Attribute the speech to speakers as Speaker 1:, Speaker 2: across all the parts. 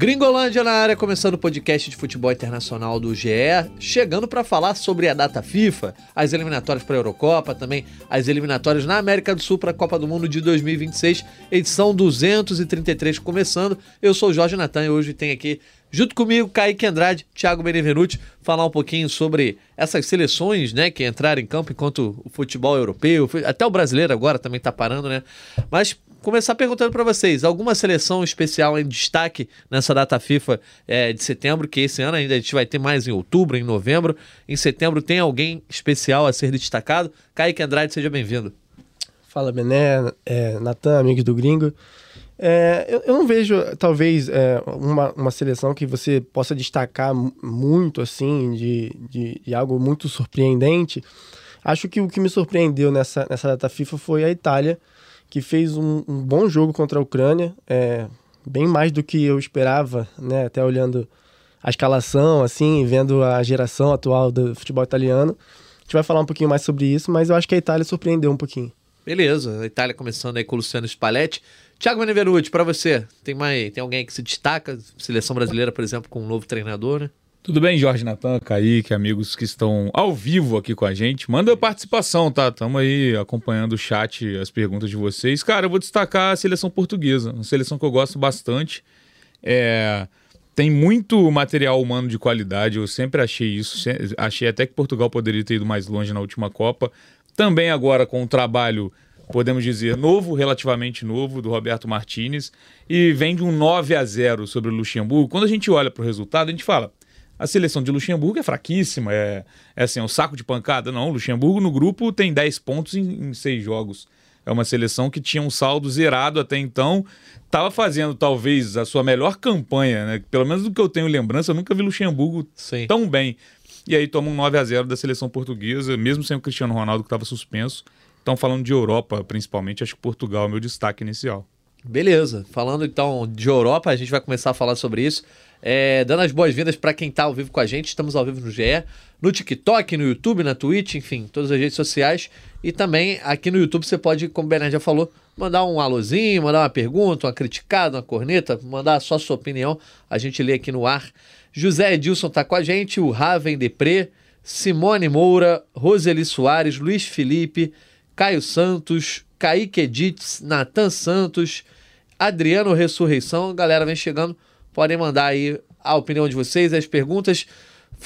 Speaker 1: Gringolândia na área, começando o podcast de futebol internacional do GE, chegando para falar sobre a data FIFA, as eliminatórias para a Eurocopa, também as eliminatórias na América do Sul para a Copa do Mundo de 2026, edição 233 começando. Eu sou o Jorge Natan e hoje tem aqui junto comigo Kaique Andrade, Thiago Benevenuti, falar um pouquinho sobre essas seleções, né, que entraram em campo enquanto o futebol europeu, até o brasileiro agora também está parando, né? Mas começar perguntando para vocês: alguma seleção especial em destaque nessa data FIFA é, de setembro? Que esse ano ainda a gente vai ter mais em outubro, em novembro. Em setembro tem alguém especial a ser destacado? Kaique Andrade, seja bem-vindo.
Speaker 2: Fala, Bené, é, Natan, amigos do Gringo. É, eu, eu, não vejo, talvez, é, uma, uma seleção que você possa destacar muito, assim, de, de, de, algo muito surpreendente. Acho que o que me surpreendeu nessa, nessa data FIFA foi a Itália, que fez um, um bom jogo contra a Ucrânia, é, bem mais do que eu esperava, né? Até olhando a escalação, assim, vendo a geração atual do futebol italiano. A gente vai falar um pouquinho mais sobre isso, mas eu acho que a Itália surpreendeu um pouquinho.
Speaker 1: Beleza, a Itália começando aí com o Luciano Spalletti. Thiago Benevenuti, para você, tem mais, tem alguém que se destaca? Seleção brasileira, por exemplo, com um novo treinador, né?
Speaker 3: Tudo bem, Jorge Natan, Kaique, amigos que estão ao vivo aqui com a gente. Manda participação, tá? Estamos aí acompanhando o chat, as perguntas de vocês. Cara, eu vou destacar a seleção portuguesa, uma seleção que eu gosto bastante. É... Tem muito material humano de qualidade, eu sempre achei isso. Achei até que Portugal poderia ter ido mais longe na última Copa. Também agora com o trabalho podemos dizer, novo, relativamente novo, do Roberto Martinez, e vem de um 9 a 0 sobre o Luxemburgo. Quando a gente olha para o resultado, a gente fala: a seleção de Luxemburgo é fraquíssima, é, é assim, é um saco de pancada. Não, Luxemburgo no grupo tem 10 pontos em, em seis jogos. É uma seleção que tinha um saldo zerado até então, estava fazendo talvez a sua melhor campanha, né? Pelo menos do que eu tenho lembrança, eu nunca vi Luxemburgo Sim. tão bem. E aí toma um 9 a 0 da seleção portuguesa, mesmo sem o Cristiano Ronaldo que estava suspenso. Então, falando de Europa, principalmente, acho que Portugal é o meu destaque inicial.
Speaker 1: Beleza. Falando então de Europa, a gente vai começar a falar sobre isso. É, dando as boas-vindas para quem está ao vivo com a gente. Estamos ao vivo no GE, no TikTok, no YouTube, na Twitch, enfim, todas as redes sociais. E também aqui no YouTube você pode, como o Bernard já falou, mandar um alôzinho, mandar uma pergunta, uma criticada, uma corneta, mandar só a sua opinião. A gente lê aqui no ar. José Edilson está com a gente, o Raven Depré, Simone Moura, Roseli Soares, Luiz Felipe, Caio Santos, Kaique Edits, Natan Santos, Adriano Ressurreição. Galera, vem chegando podem mandar aí a opinião de vocês, as perguntas.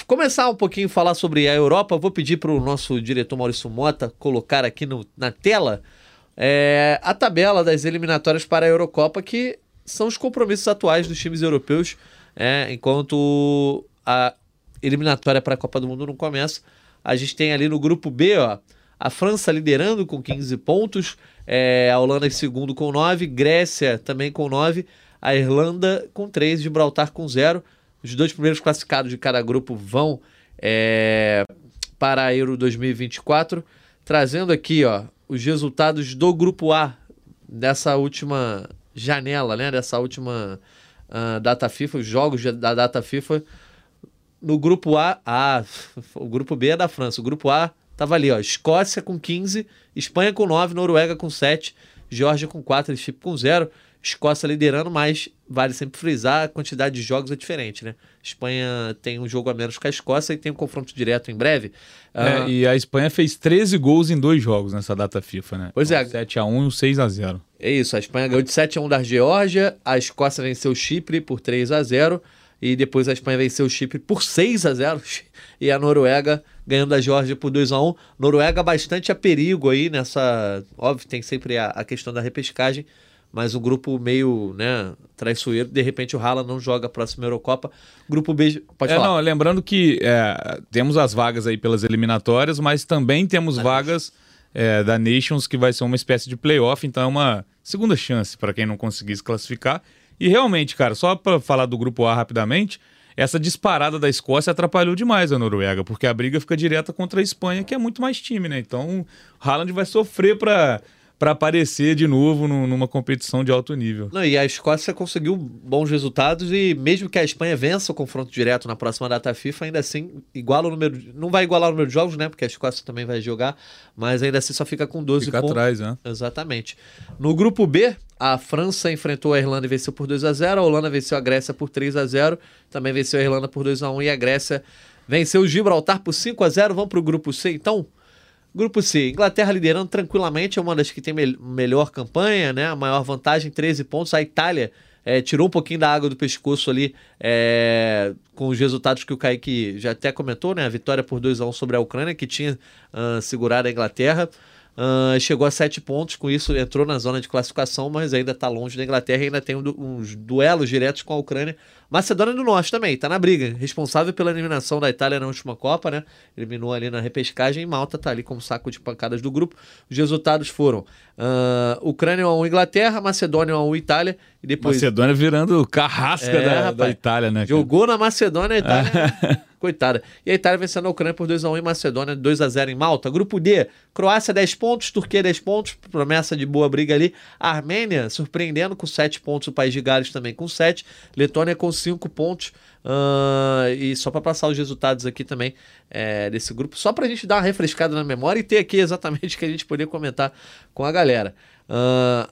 Speaker 1: Começar um pouquinho a falar sobre a Europa, vou pedir para o nosso diretor Maurício Mota colocar aqui no, na tela é, a tabela das eliminatórias para a Eurocopa, que são os compromissos atuais dos times europeus, é, enquanto a eliminatória para a Copa do Mundo não começa. A gente tem ali no grupo B, ó, a França liderando com 15 pontos, é, a Holanda em segundo com 9, Grécia também com 9 a Irlanda com 3, Gibraltar com 0. Os dois primeiros classificados de cada grupo vão é, para a Euro 2024. Trazendo aqui ó, os resultados do grupo A dessa última janela, né? Dessa última uh, data FIFA, os jogos da data FIFA. No grupo A, ah, o grupo B é da França. O grupo A tava ali, ó, Escócia com 15, Espanha com 9, Noruega com 7, Geórgia com 4, Chipre com 0. Escócia liderando, mas vale sempre frisar, a quantidade de jogos é diferente, né? Espanha tem um jogo a menos com a Escócia e tem um confronto direto em breve.
Speaker 3: É, uh... E a Espanha fez 13 gols em dois jogos nessa data FIFA, né?
Speaker 1: Pois é.
Speaker 3: 7x1 e um 6x0.
Speaker 1: É isso, a Espanha ganhou de 7x1 da Geórgia, a Escócia venceu o Chipre por 3x0 e depois a Espanha venceu o Chipre por 6x0 e a Noruega ganhando da Geórgia por 2x1. Noruega bastante a perigo aí nessa... Óbvio, tem sempre a, a questão da repescagem, mas o grupo meio né, traiçoeiro, de repente o Haaland não joga a próxima Eurocopa. Grupo B, pode
Speaker 3: é,
Speaker 1: falar.
Speaker 3: Não, lembrando que é, temos as vagas aí pelas eliminatórias, mas também temos vagas é, da Nations, que vai ser uma espécie de playoff, então é uma segunda chance para quem não conseguir se classificar. E realmente, cara, só para falar do grupo A rapidamente, essa disparada da Escócia atrapalhou demais a Noruega, porque a briga fica direta contra a Espanha, que é muito mais time, né? Então, Haaland vai sofrer para para aparecer de novo no, numa competição de alto nível.
Speaker 1: Não, e a Escócia conseguiu bons resultados e mesmo que a Espanha vença o confronto direto na próxima data FIFA, ainda assim iguala o número. Não vai igualar o número de jogos, né? Porque a Escócia também vai jogar, mas ainda assim só fica com 12
Speaker 3: fica
Speaker 1: pontos.
Speaker 3: atrás, né?
Speaker 1: Exatamente. No grupo B, a França enfrentou a Irlanda e venceu por 2 a 0 A Holanda venceu a Grécia por 3 a 0 Também venceu a Irlanda por 2 a 1 E a Grécia venceu o Gibraltar por 5 a 0 Vamos para o grupo C, então. Grupo C, Inglaterra liderando tranquilamente, é uma das que tem me melhor campanha, né? A maior vantagem, 13 pontos. A Itália é, tirou um pouquinho da água do pescoço ali é, com os resultados que o Kaique já até comentou, né? A vitória por 2 a 1 sobre a Ucrânia, que tinha uh, segurado a Inglaterra. Uh, chegou a sete pontos, com isso entrou na zona de classificação, mas ainda está longe da Inglaterra e ainda tem um, uns duelos diretos com a Ucrânia. Macedônia do Norte também, está na briga, responsável pela eliminação da Itália na última Copa, né? Eliminou ali na repescagem e Malta está ali como saco de pancadas do grupo. Os resultados foram uh, Ucrânia 1 Inglaterra, Macedônia 1 Itália e depois.
Speaker 3: Macedônia virando carrasca é, da, rapaz, da, Itália, né?
Speaker 1: Cara? Jogou na Macedônia, a Itália. Coitada. E a Itália vencendo a Ucrânia por 2x1 em Macedônia, 2x0 em Malta. Grupo D, Croácia 10 pontos, Turquia 10 pontos, promessa de boa briga ali. Armênia surpreendendo com 7 pontos, o País de Gales também com 7. Letônia com 5 pontos. Uh, e só para passar os resultados aqui também é, desse grupo, só para a gente dar uma refrescada na memória e ter aqui exatamente que a gente poder comentar com a galera. Uh,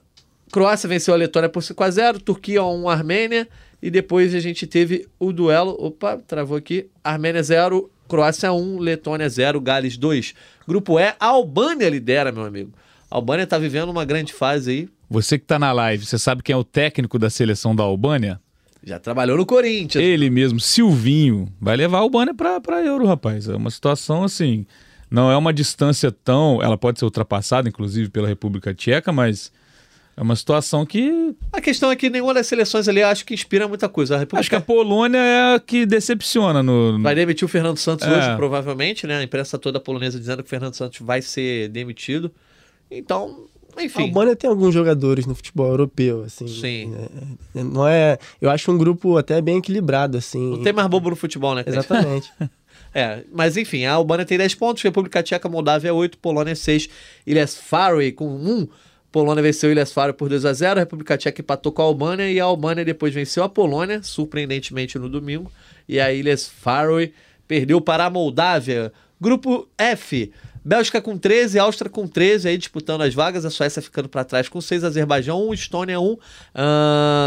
Speaker 1: Croácia venceu a Letônia por 5 x 0 Turquia 1 Armênia. E depois a gente teve o duelo. Opa, travou aqui. Armênia 0, Croácia 1, Letônia 0, Gales 2. Grupo E, a Albânia lidera, meu amigo. A Albânia tá vivendo uma grande fase aí.
Speaker 3: Você que tá na live, você sabe quem é o técnico da seleção da Albânia?
Speaker 1: Já trabalhou no Corinthians.
Speaker 3: Ele mesmo, Silvinho, vai levar a Albânia pra, pra Euro, rapaz. É uma situação assim. Não é uma distância tão. Ela pode ser ultrapassada, inclusive, pela República Tcheca, mas é uma situação que.
Speaker 1: A questão é que nenhuma das seleções ali acho que inspira muita coisa. A
Speaker 3: República... Acho que a Polônia é a que decepciona no.
Speaker 1: Vai demitir o Fernando Santos é. hoje, provavelmente, né? A imprensa toda polonesa dizendo que o Fernando Santos vai ser demitido. Então, enfim.
Speaker 2: A Albânia tem alguns jogadores no futebol europeu, assim.
Speaker 1: Sim.
Speaker 2: Né? Não é. Eu acho um grupo até bem equilibrado, assim.
Speaker 1: Não tem mais bobo no futebol, né?
Speaker 2: Exatamente.
Speaker 1: É, mas enfim, a Albânia tem 10 pontos, República Tcheca, Moldávia 8, Polônia 6, Ilhas Faroe com 1, Polônia venceu Ilhas Faro por 2 a 0 a República Tcheca empatou com a Albânia e a Albânia depois venceu a Polônia, surpreendentemente no domingo, e a Ilhas Faroe perdeu para a Moldávia. Grupo F, Bélgica com 13, Áustria com 13, aí disputando as vagas, a Suécia ficando para trás com 6, Azerbaijão 1, Estônia 1, uh,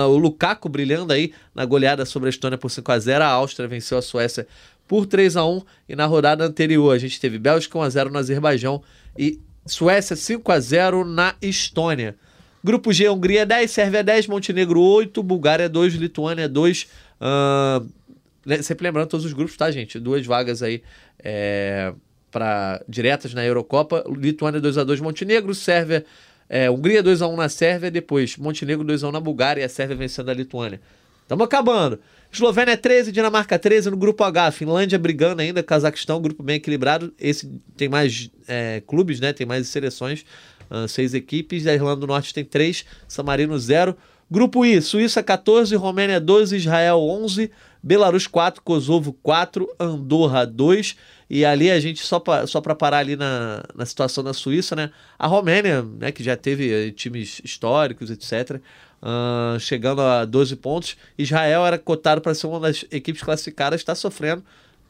Speaker 1: o Lukaku brilhando aí na goleada sobre a Estônia por 5 a 0 a Áustria venceu a Suécia por 3 a 1 e na rodada anterior a gente teve Bélgica 1 a 0 no Azerbaijão e Suécia 5 a 0 na Estônia. Grupo G, Hungria 10, Sérvia 10, Montenegro 8, Bulgária 2, Lituânia 2. Uh, sempre lembrando todos os grupos, tá, gente? Duas vagas aí é, para diretas na Eurocopa. Lituânia 2 a 2 Montenegro, Sérvia, é, Hungria 2 a 1 na Sérvia, depois Montenegro 2 a 1 na Bulgária e a Sérvia vencendo a Lituânia. Estamos acabando. Eslovênia 13, Dinamarca 13 no grupo H. Finlândia brigando ainda, Cazaquistão, grupo bem equilibrado. Esse tem mais é, clubes, né? Tem mais seleções, uh, seis equipes. A Irlanda do Norte tem três, San Marino 0. Grupo I, Suíça 14, Romênia 12, Israel 11, Belarus 4, Kosovo 4, Andorra 2. E ali a gente, só para só parar ali na, na situação da Suíça, né? A Romênia, né, que já teve eh, times históricos, etc., uh, chegando a 12 pontos. Israel era cotado para ser uma das equipes classificadas, está sofrendo,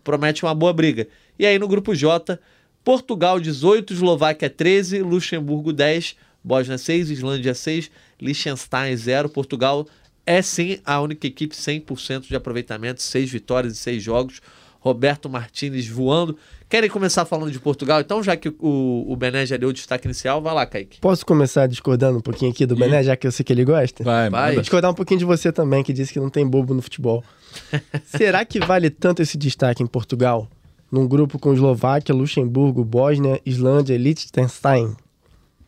Speaker 1: promete uma boa briga. E aí no grupo J, Portugal 18, Eslováquia 13, Luxemburgo 10, Bósnia 6, Islândia 6, Liechtenstein 0. Portugal é sim a única equipe 100% de aproveitamento, 6 vitórias e 6 jogos. Roberto Martinez voando. Querem começar falando de Portugal? Então, já que o, o Bené já deu o destaque inicial, vai lá, Kaique.
Speaker 2: Posso começar discordando um pouquinho aqui do e... Bené, já que eu sei que ele gosta?
Speaker 3: Vai, vai.
Speaker 2: Discordar um pouquinho de você também, que disse que não tem bobo no futebol. Será que vale tanto esse destaque em Portugal? Num grupo com Eslováquia, Luxemburgo, Bósnia, Islândia e Liechtenstein?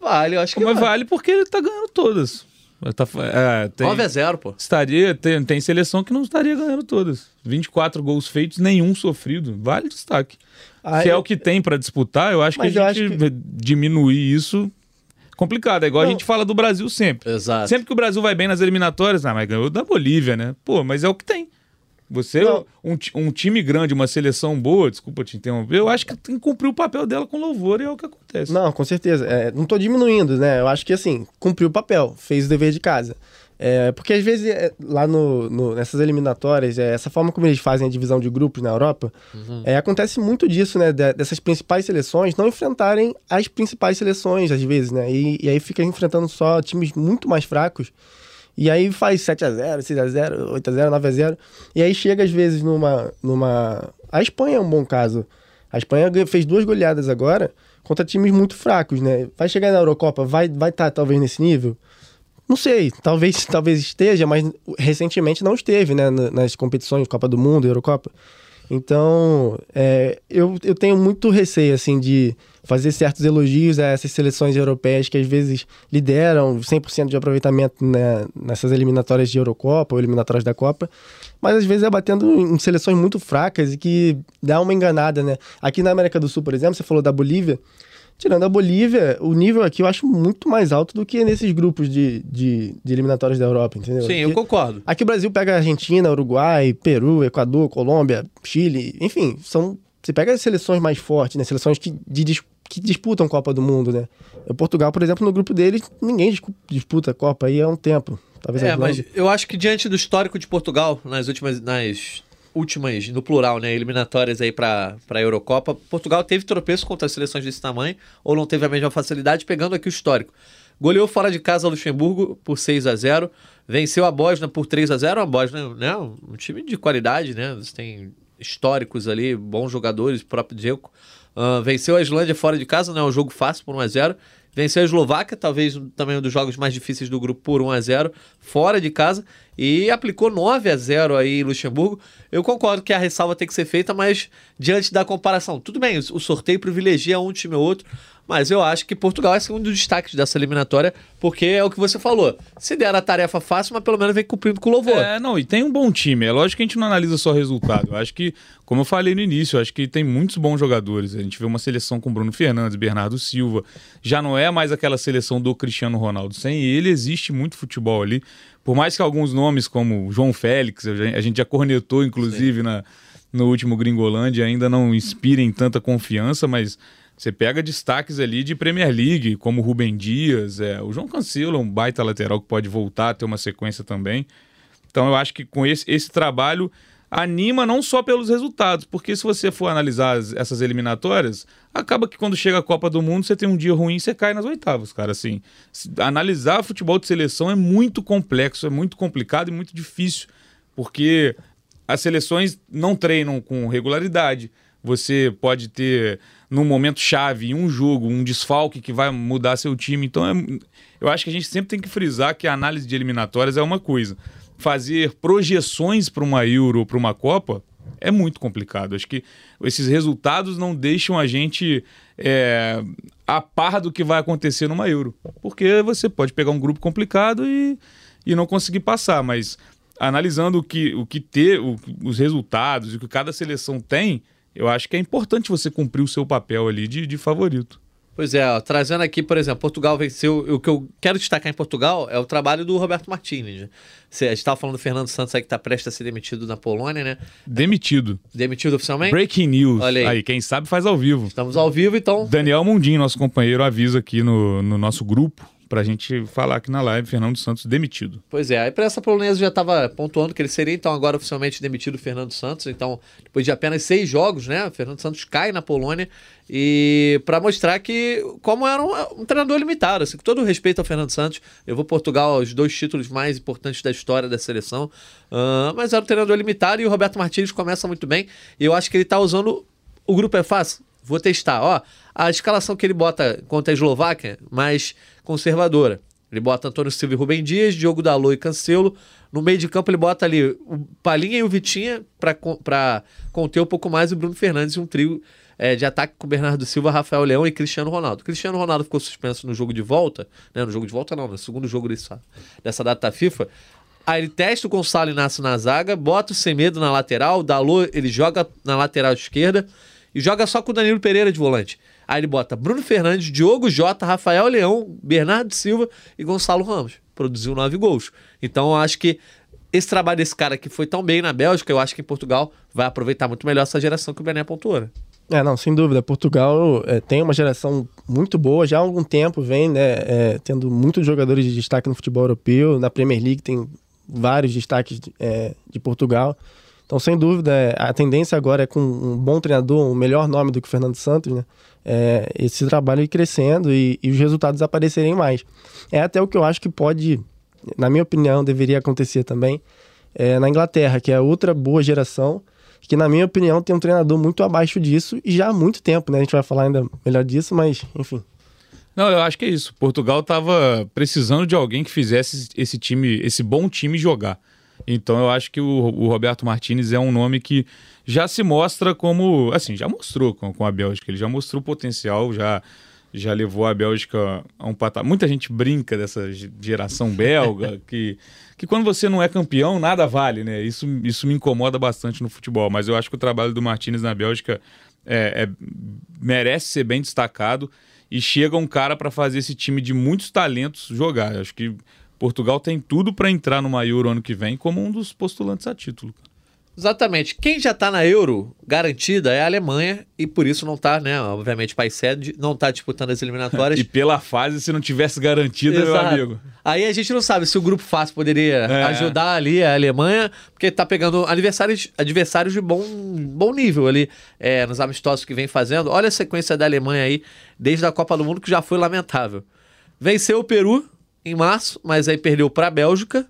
Speaker 1: Vale, eu acho que
Speaker 3: Mas vale. vale porque ele tá ganhando todas. Tá, é, tem,
Speaker 1: 9 a 0, pô.
Speaker 3: Estaria, tem, tem seleção que não estaria ganhando todas. 24 gols feitos, nenhum sofrido. Vale destaque. Aí, Se é o que tem para disputar, eu acho que a gente que... diminuir isso complicado. É igual não. a gente fala do Brasil sempre.
Speaker 1: Exato.
Speaker 3: Sempre que o Brasil vai bem nas eliminatórias, ah, mas ganhou da Bolívia, né? Pô, mas é o que tem. Você,
Speaker 2: Não.
Speaker 3: um, um time grande, uma seleção boa, desculpa te interromper, eu acho que tem que cumprir o papel dela com louvor e é o que acontece.
Speaker 2: Não, com certeza. É, não tô diminuindo, né? Eu acho que assim, cumpriu o papel, fez o dever de casa. É, porque às vezes, é, lá no, no- nessas eliminatórias, é, essa forma como eles fazem a divisão de grupos na Europa, é, acontece muito disso, né? de- dessas principais seleções não enfrentarem as principais seleções, às vezes, né? E, e aí fica enfrentando só times muito mais fracos. E aí faz 7x0, 6x0, 8x0, 9x0. E aí chega, às vezes, numa, numa. A Espanha é um bom caso. A Espanha fez duas goleadas agora contra times muito fracos, né? Vai chegar na Eurocopa, vai estar vai tá, talvez nesse nível? Não sei, talvez, talvez esteja, mas recentemente não esteve, né? na- Nas competições Copa do Mundo, Eurocopa. Então, é, eu, eu tenho muito receio, assim, de fazer certos elogios a essas seleções europeias que às vezes lideram 100% de aproveitamento né, nessas eliminatórias de Eurocopa ou eliminatórias da Copa, mas às vezes é batendo em seleções muito fracas e que dá uma enganada, né? Aqui na América do Sul, por exemplo, você falou da Bolívia, Tirando a Bolívia, o nível aqui eu acho muito mais alto do que nesses grupos de, de, de eliminatórias da Europa, entendeu?
Speaker 1: Sim, eu concordo.
Speaker 2: Aqui o Brasil pega Argentina, Uruguai, Peru, Equador, Colômbia, Chile, enfim, são. Você pega as seleções mais fortes, né? Seleções que, de que disputam Copa do Mundo, né? O Portugal, por exemplo, no grupo deles, ninguém disputa a Copa aí há um tempo. Talvez
Speaker 1: É, mas eu acho que diante do histórico de Portugal, nas últimas, nas últimas, no plural, né, eliminatórias aí pra, pra Eurocopa, Portugal teve tropeço contra seleções desse tamanho, ou não teve a mesma facilidade, pegando aqui o histórico. Goleou fora de casa Luxemburgo por 6 a 0 venceu a Bósnia por 3 a 0 a Bósnia, né, um time de qualidade, né, você tem históricos ali, bons jogadores, o próprio Dzeko. Ah, venceu a Islândia fora de casa, não é um jogo fácil por 1 a 0 Venceu a Eslováquia, talvez também um dos jogos mais difíceis do grupo por 1 a 0 fora de casa. E aplicou 9 a 0 aí em Luxemburgo. Eu concordo que a ressalva tem que ser feita, mas diante da comparação, tudo bem, o sorteio privilegia um time ou outro, mas eu acho que Portugal é um dos destaques dessa eliminatória, porque é o que você falou. Se der a tarefa fácil, mas pelo menos vem cumprindo com louvor.
Speaker 3: É, não, e tem um bom time. É lógico que a gente não analisa só resultado. Eu acho que, como eu falei no início, acho que tem muitos bons jogadores. A gente vê uma seleção com Bruno Fernandes, Bernardo Silva. Já não é mais aquela seleção do Cristiano Ronaldo. Sem ele existe muito futebol ali. Por mais que alguns nomes como João Félix, a gente- a gente já cornetou, inclusive, na, no último Gringolândia, ainda não inspirem tanta confiança, mas você pega destaques ali de Premier League, como Rubem Dias, é, o João Cancelo um baita lateral que pode voltar, ter uma sequência também. Então eu acho que com esse, esse trabalho anima não só pelos resultados, porque se você for analisar as- essas eliminatórias, acaba que quando chega a Copa do Mundo você tem um dia ruim e você cai nas oitavas, cara. Assim, analisar futebol de seleção é muito complexo, é muito complicado e muito difícil, porque as seleções não treinam com regularidade. Você pode ter, num momento chave, em um jogo, um desfalque que vai mudar seu time. Então, é- eu acho que a gente sempre tem que frisar que a análise de eliminatórias é uma coisa. Fazer projeções para uma Euro ou para uma Copa é muito complicado. Acho que esses resultados não deixam a gente é, a par do que vai acontecer numa Euro. Porque você pode pegar um grupo complicado e, e não conseguir passar, mas analisando o que, o que ter, o- os resultados e o que cada seleção tem, eu acho que é importante você cumprir o seu papel ali de, de favorito.
Speaker 1: Pois é, ó, trazendo aqui, por exemplo, Portugal venceu. O que eu quero destacar em Portugal é o trabalho do Roberto Martínez. né? Cê- A gente estava falando do Fernando Santos aí que está prestes a ser demitido na Polônia, né?
Speaker 3: Demitido.
Speaker 1: Demitido oficialmente?
Speaker 3: Breaking news.
Speaker 1: Olha aí.
Speaker 3: quem sabe faz ao vivo.
Speaker 1: Estamos ao vivo, então.
Speaker 3: Daniel Mundim, nosso companheiro, avisa aqui no, no nosso grupo pra gente falar aqui na live, Fernando Santos demitido.
Speaker 1: Pois é, a imprensa polonesa já estava pontuando que ele seria, então, agora oficialmente demitido Fernando Santos. Então, depois de apenas seis jogos, né? Fernando Santos cai na Polônia. E para mostrar que, como era um, um treinador limitado, assim, com todo o respeito ao Fernando Santos, levou Portugal aos dois títulos mais importantes da história da seleção. Ah, mas era um treinador limitado e o Roberto Martínez começa muito bem. E eu acho que ele está usando. O grupo é fácil? Vou testar. Ó, a escalação que ele bota contra a Eslováquia, mais conservadora. Ele bota Antônio Silva e Rubem Dias, Diogo Dalot e Cancelo. No meio de campo ele bota ali o Palinha e o Vitinha para conter um pouco mais o Bruno Fernandes e um trio é, de ataque com Bernardo Silva, Rafael Leão e Cristiano Ronaldo. Cristiano Ronaldo ficou suspenso no jogo de volta, né? No jogo de volta não, no segundo jogo dessa, dessa data FIFA. Aí ele testa o Gonçalo Inácio na zaga, bota o Semedo na lateral, o Dalot ele joga na lateral esquerda e joga só com o Danilo Pereira de volante. Aí ele bota Bruno Fernandes, Diogo Jota, Rafael Leão, Bernardo Silva e Gonçalo Ramos. Produziu nove gols. Então eu acho que esse trabalho desse cara que foi tão bem na Bélgica, eu acho que em Portugal vai aproveitar muito melhor essa geração que o Bené pontuou. Né?
Speaker 2: É, não, sem dúvida. Portugal é, tem uma geração muito boa, já há algum tempo vem né, é, tendo muitos jogadores de destaque no futebol europeu. Na Premier League tem vários destaques de, é, de Portugal. Então, sem dúvida, é, a tendência agora é com um bom treinador, um melhor nome do que o Fernando Santos, né? É, esse trabalho ir crescendo e, e os resultados aparecerem mais. É até o que eu acho que pode, na minha opinião, deveria acontecer também é, na Inglaterra, que é outra boa geração que na minha opinião tem um treinador muito abaixo disso e já há muito tempo, né? A gente vai falar ainda melhor disso, mas enfim.
Speaker 3: Não, eu acho que é isso. Portugal estava precisando de alguém que fizesse esse time, esse bom time jogar. Então eu acho que o, o, Roberto Martinez é um nome que já se mostra como, assim, já mostrou com, com a Bélgica, ele já mostrou potencial, já já levou a Bélgica a um patamar. Muita gente brinca dessa geração belga, que, que quando você não é campeão, nada vale, né? Isso, isso me incomoda bastante no futebol, mas eu acho que o trabalho do Martinez na Bélgica é, é merece ser bem destacado e chega um cara para fazer esse time de muitos talentos jogar. Eu acho que Portugal tem tudo para entrar no Euro ano que vem como um dos postulantes a título.
Speaker 1: Exatamente. Quem já está na Euro garantida é a Alemanha e por isso não está, né? Obviamente, país sede não está disputando as eliminatórias.
Speaker 3: e pela fase, se não tivesse garantida, meu amigo.
Speaker 1: Aí a gente não sabe se o grupo fácil poderia é. ajudar ali a Alemanha, porque está pegando adversários, adversários de bom, bom nível ali é, nos amistosos que vem fazendo. Olha a sequência da Alemanha aí, desde a Copa do Mundo, que já foi lamentável. Venceu o Peru em março, mas aí perdeu para a Bélgica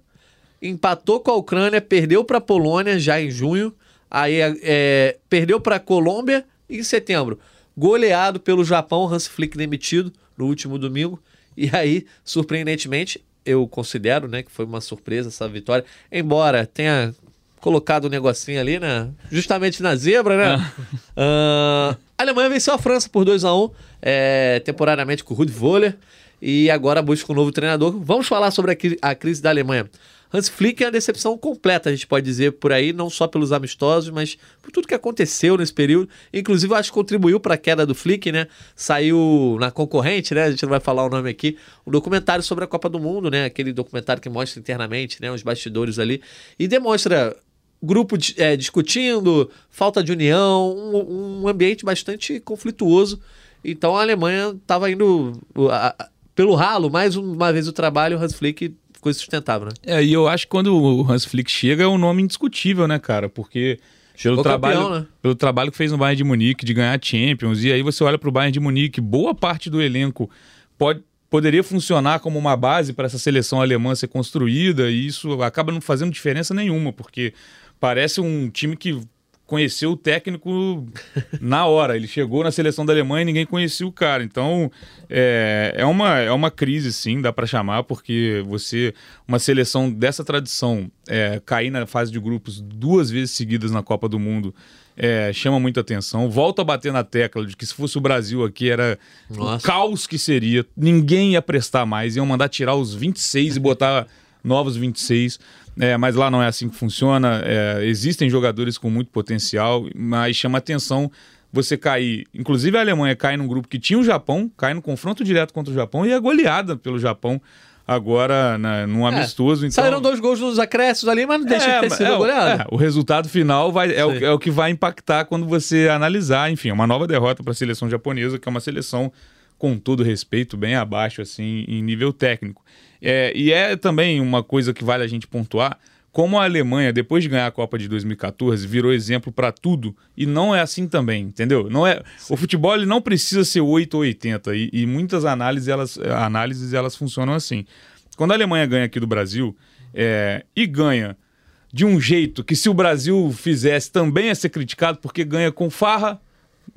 Speaker 1: empatou com a Ucrânia, perdeu para a Polônia já em junho, aí é, perdeu para a Colômbia em setembro. Goleado pelo Japão, Hans Flick demitido no último domingo. E aí, surpreendentemente, eu considero né, que foi uma surpresa essa vitória, embora tenha colocado um negocinho ali, né? Justamente na zebra, né? uh, a Alemanha venceu a França por 2 a 1 é, temporariamente com o Rudi Voller e agora busca um novo treinador. Vamos falar sobre a, a crise da Alemanha. Hans Flick é uma decepção completa, a gente pode dizer por aí, não só pelos amistosos, mas por tudo que aconteceu nesse período. Inclusive, acho que contribuiu para a queda do Flick, né? Saiu na concorrente, né? A gente não vai falar o nome aqui, um documentário sobre a Copa do Mundo, né? Aquele documentário que mostra internamente, né? Os bastidores ali e demonstra grupo é, discutindo, falta de união, um, um, ambiente bastante conflituoso. Então a Alemanha estava indo a, pelo ralo, mais uma vez o trabalho, o Hans Flick coisa sustentável, né?
Speaker 3: É, e eu acho que quando o Hans Flick chega é um nome indiscutível, né, cara? Porque pelo trabalho, campeão, né? pelo trabalho que fez no Bayern de Munique de ganhar Champions, e aí você olha para o Bayern de Munique, boa parte do elenco pode poderia funcionar como uma base para essa seleção alemã ser construída, e isso acaba não fazendo diferença nenhuma, porque parece um time que conheceu o técnico na hora. Ele chegou na seleção da Alemanha e ninguém conhecia o cara. Então, é, é, uma, é uma crise, sim, dá para chamar, porque você, uma seleção dessa tradição, é, cair na fase de grupos duas vezes seguidas na Copa do Mundo. É, chama muita atenção. Volto a bater na tecla de que se fosse o Brasil aqui era Nossa. o caos que seria. Ninguém ia prestar mais, iam mandar tirar os 26 e botar novos 26. É, mas lá não é assim que funciona. É, existem jogadores com muito potencial, mas chama atenção você cair. Inclusive a Alemanha cai num grupo que tinha o Japão, cai no confronto direto contra o Japão e é goleada pelo Japão agora na, num é, amistoso. Então...
Speaker 1: Saíram dois gols nos acréscimos ali, mas não deixa é, de ter sido
Speaker 3: é,
Speaker 1: goleada.
Speaker 3: É, o resultado final vai, é, o, é o que vai impactar quando você analisar. Enfim, uma nova derrota para a seleção japonesa, que é uma seleção, com todo respeito, bem abaixo assim em nível técnico. É, e é também uma coisa que vale a gente pontuar, como a Alemanha, depois de ganhar a Copa de 2014, virou exemplo para tudo, e não é assim também, entendeu? Não é, o futebol ele não precisa ser 8 ou 80, e, e muitas análises elas, análises elas funcionam assim. Quando a Alemanha ganha aqui do Brasil, é, e ganha de um jeito que se o Brasil fizesse também ia ser criticado, porque ganha com farra,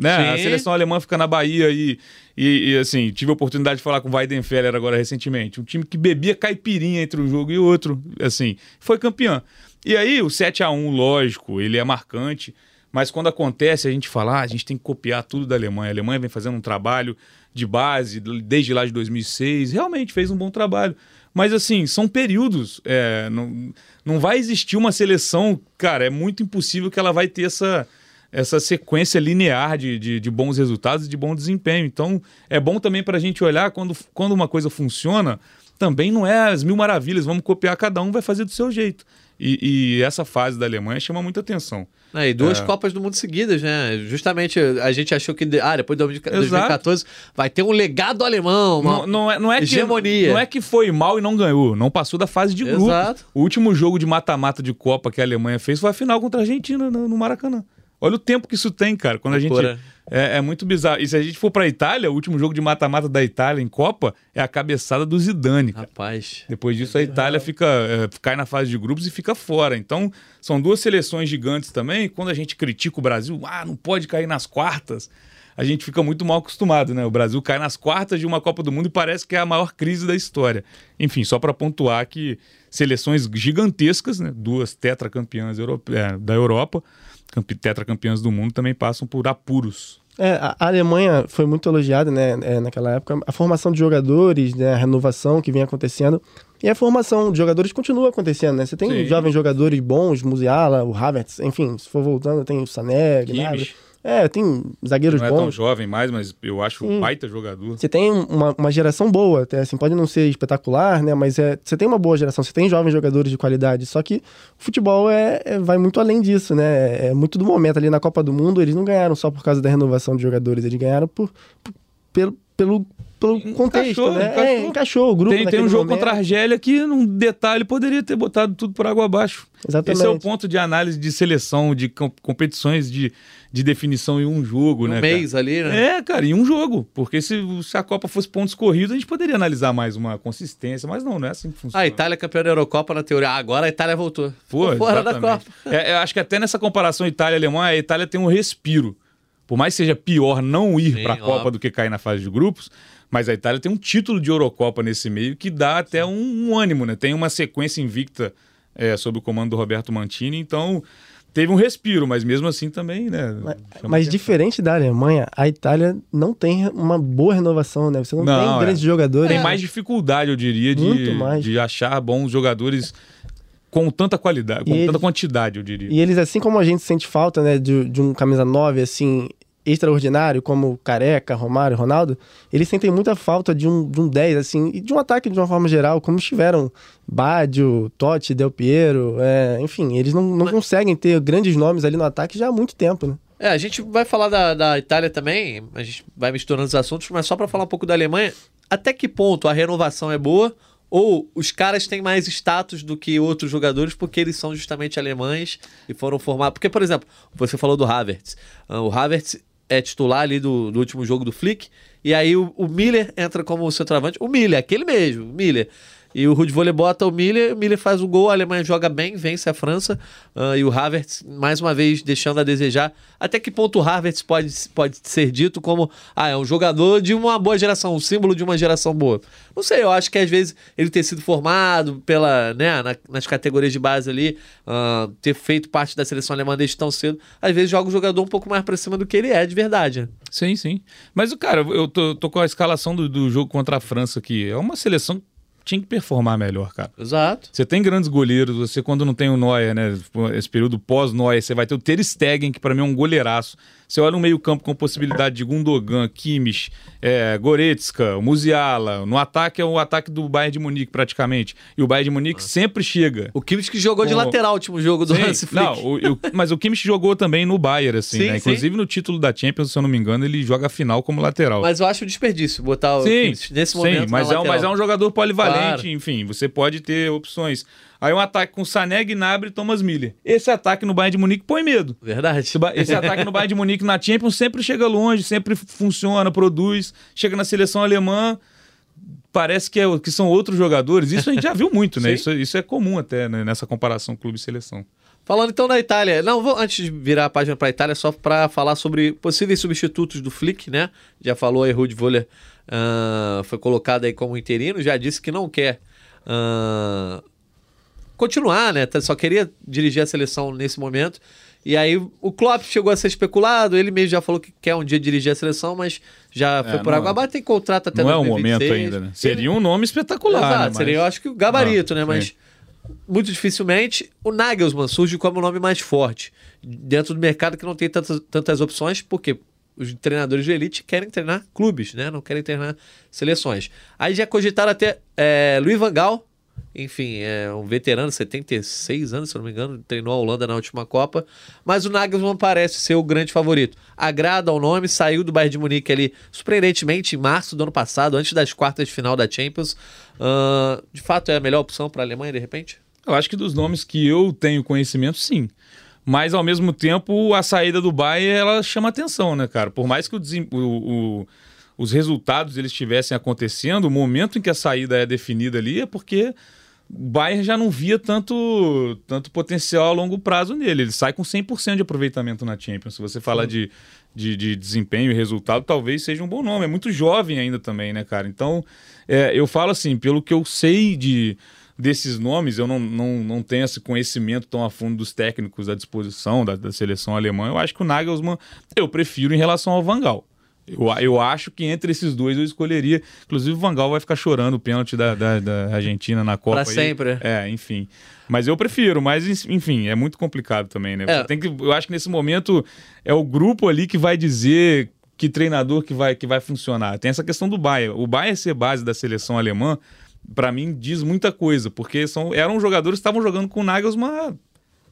Speaker 3: né? A seleção alemã fica na Bahia e, e, e, assim, tive a oportunidade de falar com o Weidenfeller agora recentemente. Um time que bebia caipirinha entre um jogo e outro, assim, foi campeão. E aí, o 7 a 1 lógico, ele é marcante, mas quando acontece, a gente fala, ah, a gente tem que copiar tudo da Alemanha. A Alemanha vem fazendo um trabalho de base desde lá de 2006, realmente fez um bom trabalho. Mas assim, são períodos. É, não, não vai existir uma seleção, cara, é muito impossível que ela vai ter essa essa sequência linear de, de, de, bons resultados e de bom desempenho. Então, é bom também para a gente olhar quando, quando uma coisa funciona, também não é as mil maravilhas, vamos copiar, cada um vai fazer do seu jeito. E, e essa fase da Alemanha chama muita atenção.
Speaker 1: É, e duas
Speaker 3: É.
Speaker 1: Copas do Mundo seguidas, né? Justamente a gente achou que, ah, depois de 2014 vai ter um legado alemão. uma-
Speaker 3: Não, não é, não, é que,
Speaker 1: hegemonia.
Speaker 3: não é que foi mal e não ganhou, não passou da fase de grupo.
Speaker 1: Exato.
Speaker 3: O último jogo de mata-mata de Copa que a Alemanha fez foi a final contra a Argentina no Maracanã. Olha o tempo que isso tem, cara. Quando a gente.
Speaker 1: Loucura.
Speaker 3: É, é muito bizarro. E se a gente for pra Itália, o último jogo de mata-mata da Itália em Copa é a cabeçada do Zidane, cara.
Speaker 1: Rapaz.
Speaker 3: Depois disso, a Itália fica, é, cai na fase de grupos e fica fora. Então, são duas seleções gigantes também. Quando a gente critica o Brasil, ah, não pode cair nas quartas, a gente fica muito mal acostumado, né? O Brasil cai nas quartas de uma Copa do Mundo e parece que é a maior crise da história. Enfim, só para pontuar que seleções gigantescas, né? duas tetracampeãs é, da Europa, tetracampeãs do mundo, também passam por apuros.
Speaker 2: É, a Alemanha foi muito elogiada, né, é, naquela época. A formação de jogadores, né, a renovação que vem acontecendo. E a formação de jogadores continua acontecendo, né? Você tem
Speaker 3: Sim.
Speaker 2: jovens jogadores bons, Musiala, o Havertz, enfim, se for voltando, tem o Sané, Gnabry. É, tem zagueiros
Speaker 3: Não é tão
Speaker 2: bons.
Speaker 3: jovem mais, mas eu acho um baita jogador.
Speaker 2: Você tem uma, uma geração boa, até assim, pode não ser espetacular, né? Mas é, você tem uma boa geração, você tem jovens jogadores de qualidade. Só que o futebol é, é- vai muito além disso, né? É muito do momento ali na Copa do Mundo, eles não ganharam só por causa da renovação de jogadores, eles ganharam por, por- pelo, pelo, pelo contexto,
Speaker 3: Encaixou,
Speaker 2: né?
Speaker 3: encaixou.
Speaker 2: É, encaixou o grupo.
Speaker 3: Tem, tem um jogo
Speaker 2: momento.
Speaker 3: contra a Argélia que, num detalhe, poderia ter botado tudo por água abaixo.
Speaker 2: Exatamente.
Speaker 3: Esse é o ponto de análise de seleção, de com- competições de, de definição em um jogo,
Speaker 1: Um
Speaker 3: né?
Speaker 1: mês ali, né?
Speaker 3: Cara? É, cara, em um jogo. Porque se, se a Copa fosse pontos corridos, a gente poderia analisar mais uma consistência, mas não, não é assim que funciona.
Speaker 1: A Itália é campeã da Eurocopa na teoria. Ah, agora a Itália voltou.
Speaker 3: Pô,
Speaker 1: Ficou fora da
Speaker 3: exatamente.
Speaker 1: Copa.
Speaker 3: É, eu acho que até nessa comparação Itália-Alemanha, a Itália tem um respiro. Por mais que seja pior não ir para a Copa do que cair na fase de grupos, mas a Itália tem um título de Eurocopa nesse meio que dá até um, um ânimo, né? Tem uma sequência invicta é, sob o comando do Roberto Mantini, então teve um respiro, mas mesmo assim também, né?
Speaker 2: Mas, mas diferente da Alemanha, a Itália não tem uma boa renovação, né? Você não,
Speaker 3: Não,
Speaker 2: tem
Speaker 3: é.
Speaker 2: grandes jogadores.
Speaker 3: Tem mais dificuldade, eu diria, de, de achar bons jogadores com tanta qualidade, com
Speaker 2: E
Speaker 3: tanta
Speaker 2: eles-
Speaker 3: quantidade, eu diria.
Speaker 2: E eles, assim como a gente sente falta, né, de, de um camisa 9, assim, extraordinário, como Careca, Romário, Ronaldo, eles sentem muita falta de um, de um 10, assim, e de um ataque de uma forma geral, como estiveram Badio, Totti, Del Piero, é, enfim, eles não, não conseguem ter grandes nomes ali no ataque já há muito tempo, né?
Speaker 1: É, a gente vai falar da, da Itália também, a gente vai misturando os assuntos, mas só para falar um pouco da Alemanha, até que ponto a renovação é boa ou os caras têm mais status do que outros jogadores porque eles são justamente alemães e foram formados. Porque, por exemplo, você falou do Havertz. Ah, O Havertz é titular ali do, do último jogo do Flick, e aí o, o Miller entra como centroavante. O Miller, aquele mesmo, o Miller. E o Ruud Volley bota o Miller, o Miller faz o gol, a Alemanha joga bem, vence a França, ah, e o Havertz, mais uma vez, deixando a desejar. Até que ponto o Havertz pode, pode ser dito como, ah, é um jogador de uma boa geração, um símbolo de uma geração boa? Não sei, eu acho que às vezes ele ter sido formado pela, né, na- nas categorias de base ali, ah, ter feito parte da seleção alemã desde tão cedo, às vezes joga o jogador um pouco mais pra cima do que ele é de verdade.
Speaker 3: Sim, sim. Mas, cara, eu tô, tô com a escalação do, do jogo contra a França aqui. É uma seleção tinha que performar melhor, cara.
Speaker 1: Exato.
Speaker 3: Você tem grandes goleiros, você quando não tem o Neuer, né, esse período pós-Neuer, você vai ter o Ter Stegen, que para mim é um goleiraço. Você olha um meio-campo com possibilidade de Gundogan, Kimmich, é, Goretzka, Musiala. No ataque é o ataque do Bayern de Munique, praticamente. E o Bayern de Munique sempre chega.
Speaker 1: O Kimmich que jogou de
Speaker 3: O-
Speaker 1: lateral o último jogo do
Speaker 3: Sim,
Speaker 1: Hansi Flick.
Speaker 3: não, o- o- mas o Kimmich jogou também no Bayern, assim,
Speaker 1: Sim,
Speaker 3: né?
Speaker 1: sim.
Speaker 3: Inclusive no título da Champions, se eu não me engano, ele joga a final como lateral.
Speaker 1: Mas eu acho um desperdício botar o
Speaker 3: Sim,
Speaker 1: Kimmich nesse momento
Speaker 3: sim mas, é um, mas é um jogador polivalente,
Speaker 1: Claro.
Speaker 3: enfim, você pode ter opções. Aí um ataque com Sané, Gnabry e Thomas Miller. Esse ataque no Bayern de Munique põe medo.
Speaker 1: Verdade.
Speaker 3: Esse, esse ataque no Bayern de Munique na Champions sempre chega longe, sempre funciona, produz, chega na seleção alemã, parece que, é, que são outros jogadores. Isso a gente já viu muito, né? Isso, isso é comum até né, nessa comparação clube-seleção.
Speaker 1: Falando então da Itália, não, vou antes de virar a página para a Itália, só para falar sobre possíveis substitutos do Flick, né? Já falou aí, Ruud Voller ah, foi colocado aí como interino, já disse que não quer ah, continuar, né? Tá- Só queria dirigir a seleção nesse momento. E aí o Klopp chegou a ser especulado, ele mesmo já falou que quer um dia dirigir a seleção, mas já foi
Speaker 3: É,
Speaker 1: por
Speaker 3: não-
Speaker 1: água abaixo, tem contrato até
Speaker 3: Não é o
Speaker 1: 2026.
Speaker 3: momento ainda, né? Seria um nome espetacular,
Speaker 1: Exato,
Speaker 3: né? Mas-
Speaker 1: seria, eu acho que o gabarito,
Speaker 3: Ah,
Speaker 1: né? Mas
Speaker 3: sim.
Speaker 1: muito dificilmente o Nagelsmann surge como o nome mais forte dentro do mercado que não tem tantas, tantas opções, porque os treinadores de elite querem treinar clubes, né? Não querem treinar seleções. Aí já cogitaram até é, Luiz Van Gaal, enfim, é um veterano, 76 anos, se não me engano, treinou a Holanda na última Copa, mas o Nagelsmann parece ser o grande favorito. Agrada ao nome, saiu do Bayern de Munique ali, surpreendentemente, em março do ano passado, antes das quartas de final da Champions. Uh, de fato, é a melhor opção para a Alemanha, de repente?
Speaker 3: Eu acho que dos nomes que eu tenho conhecimento, sim. Mas, ao mesmo tempo, a saída do Bayern, ela chama atenção, né, cara? Por mais que o, o, o os resultados eles estivessem acontecendo, o momento em que a saída é definida ali é porque o Bayern já não via tanto, tanto potencial a longo prazo nele. Ele sai com 100% de aproveitamento na Champions. Se você falar de, de, de, desempenho e resultado, talvez seja um bom nome. É muito jovem ainda também, né, cara? Então, é, eu falo assim, pelo que eu sei de desses nomes, eu não, não, não tenho esse conhecimento tão a fundo dos técnicos à disposição da, da seleção alemã. Eu acho que o Nagelsmann eu prefiro em relação ao Van Gaal. Eu, eu acho que entre esses dois eu escolheria. Inclusive, o Vangal vai ficar chorando o pênalti da, da, da Argentina na Copa.
Speaker 1: Pra sempre.
Speaker 3: É, enfim. Mas eu prefiro, mas enfim, é muito complicado também, né? É. tem que, eu acho que nesse momento é o grupo ali que vai dizer que treinador que vai, que vai funcionar. Tem essa questão do Bayern. O Bayern ser base da seleção alemã, para mim, diz muita coisa, porque são, eram jogadores que estavam jogando com o Nagelsmann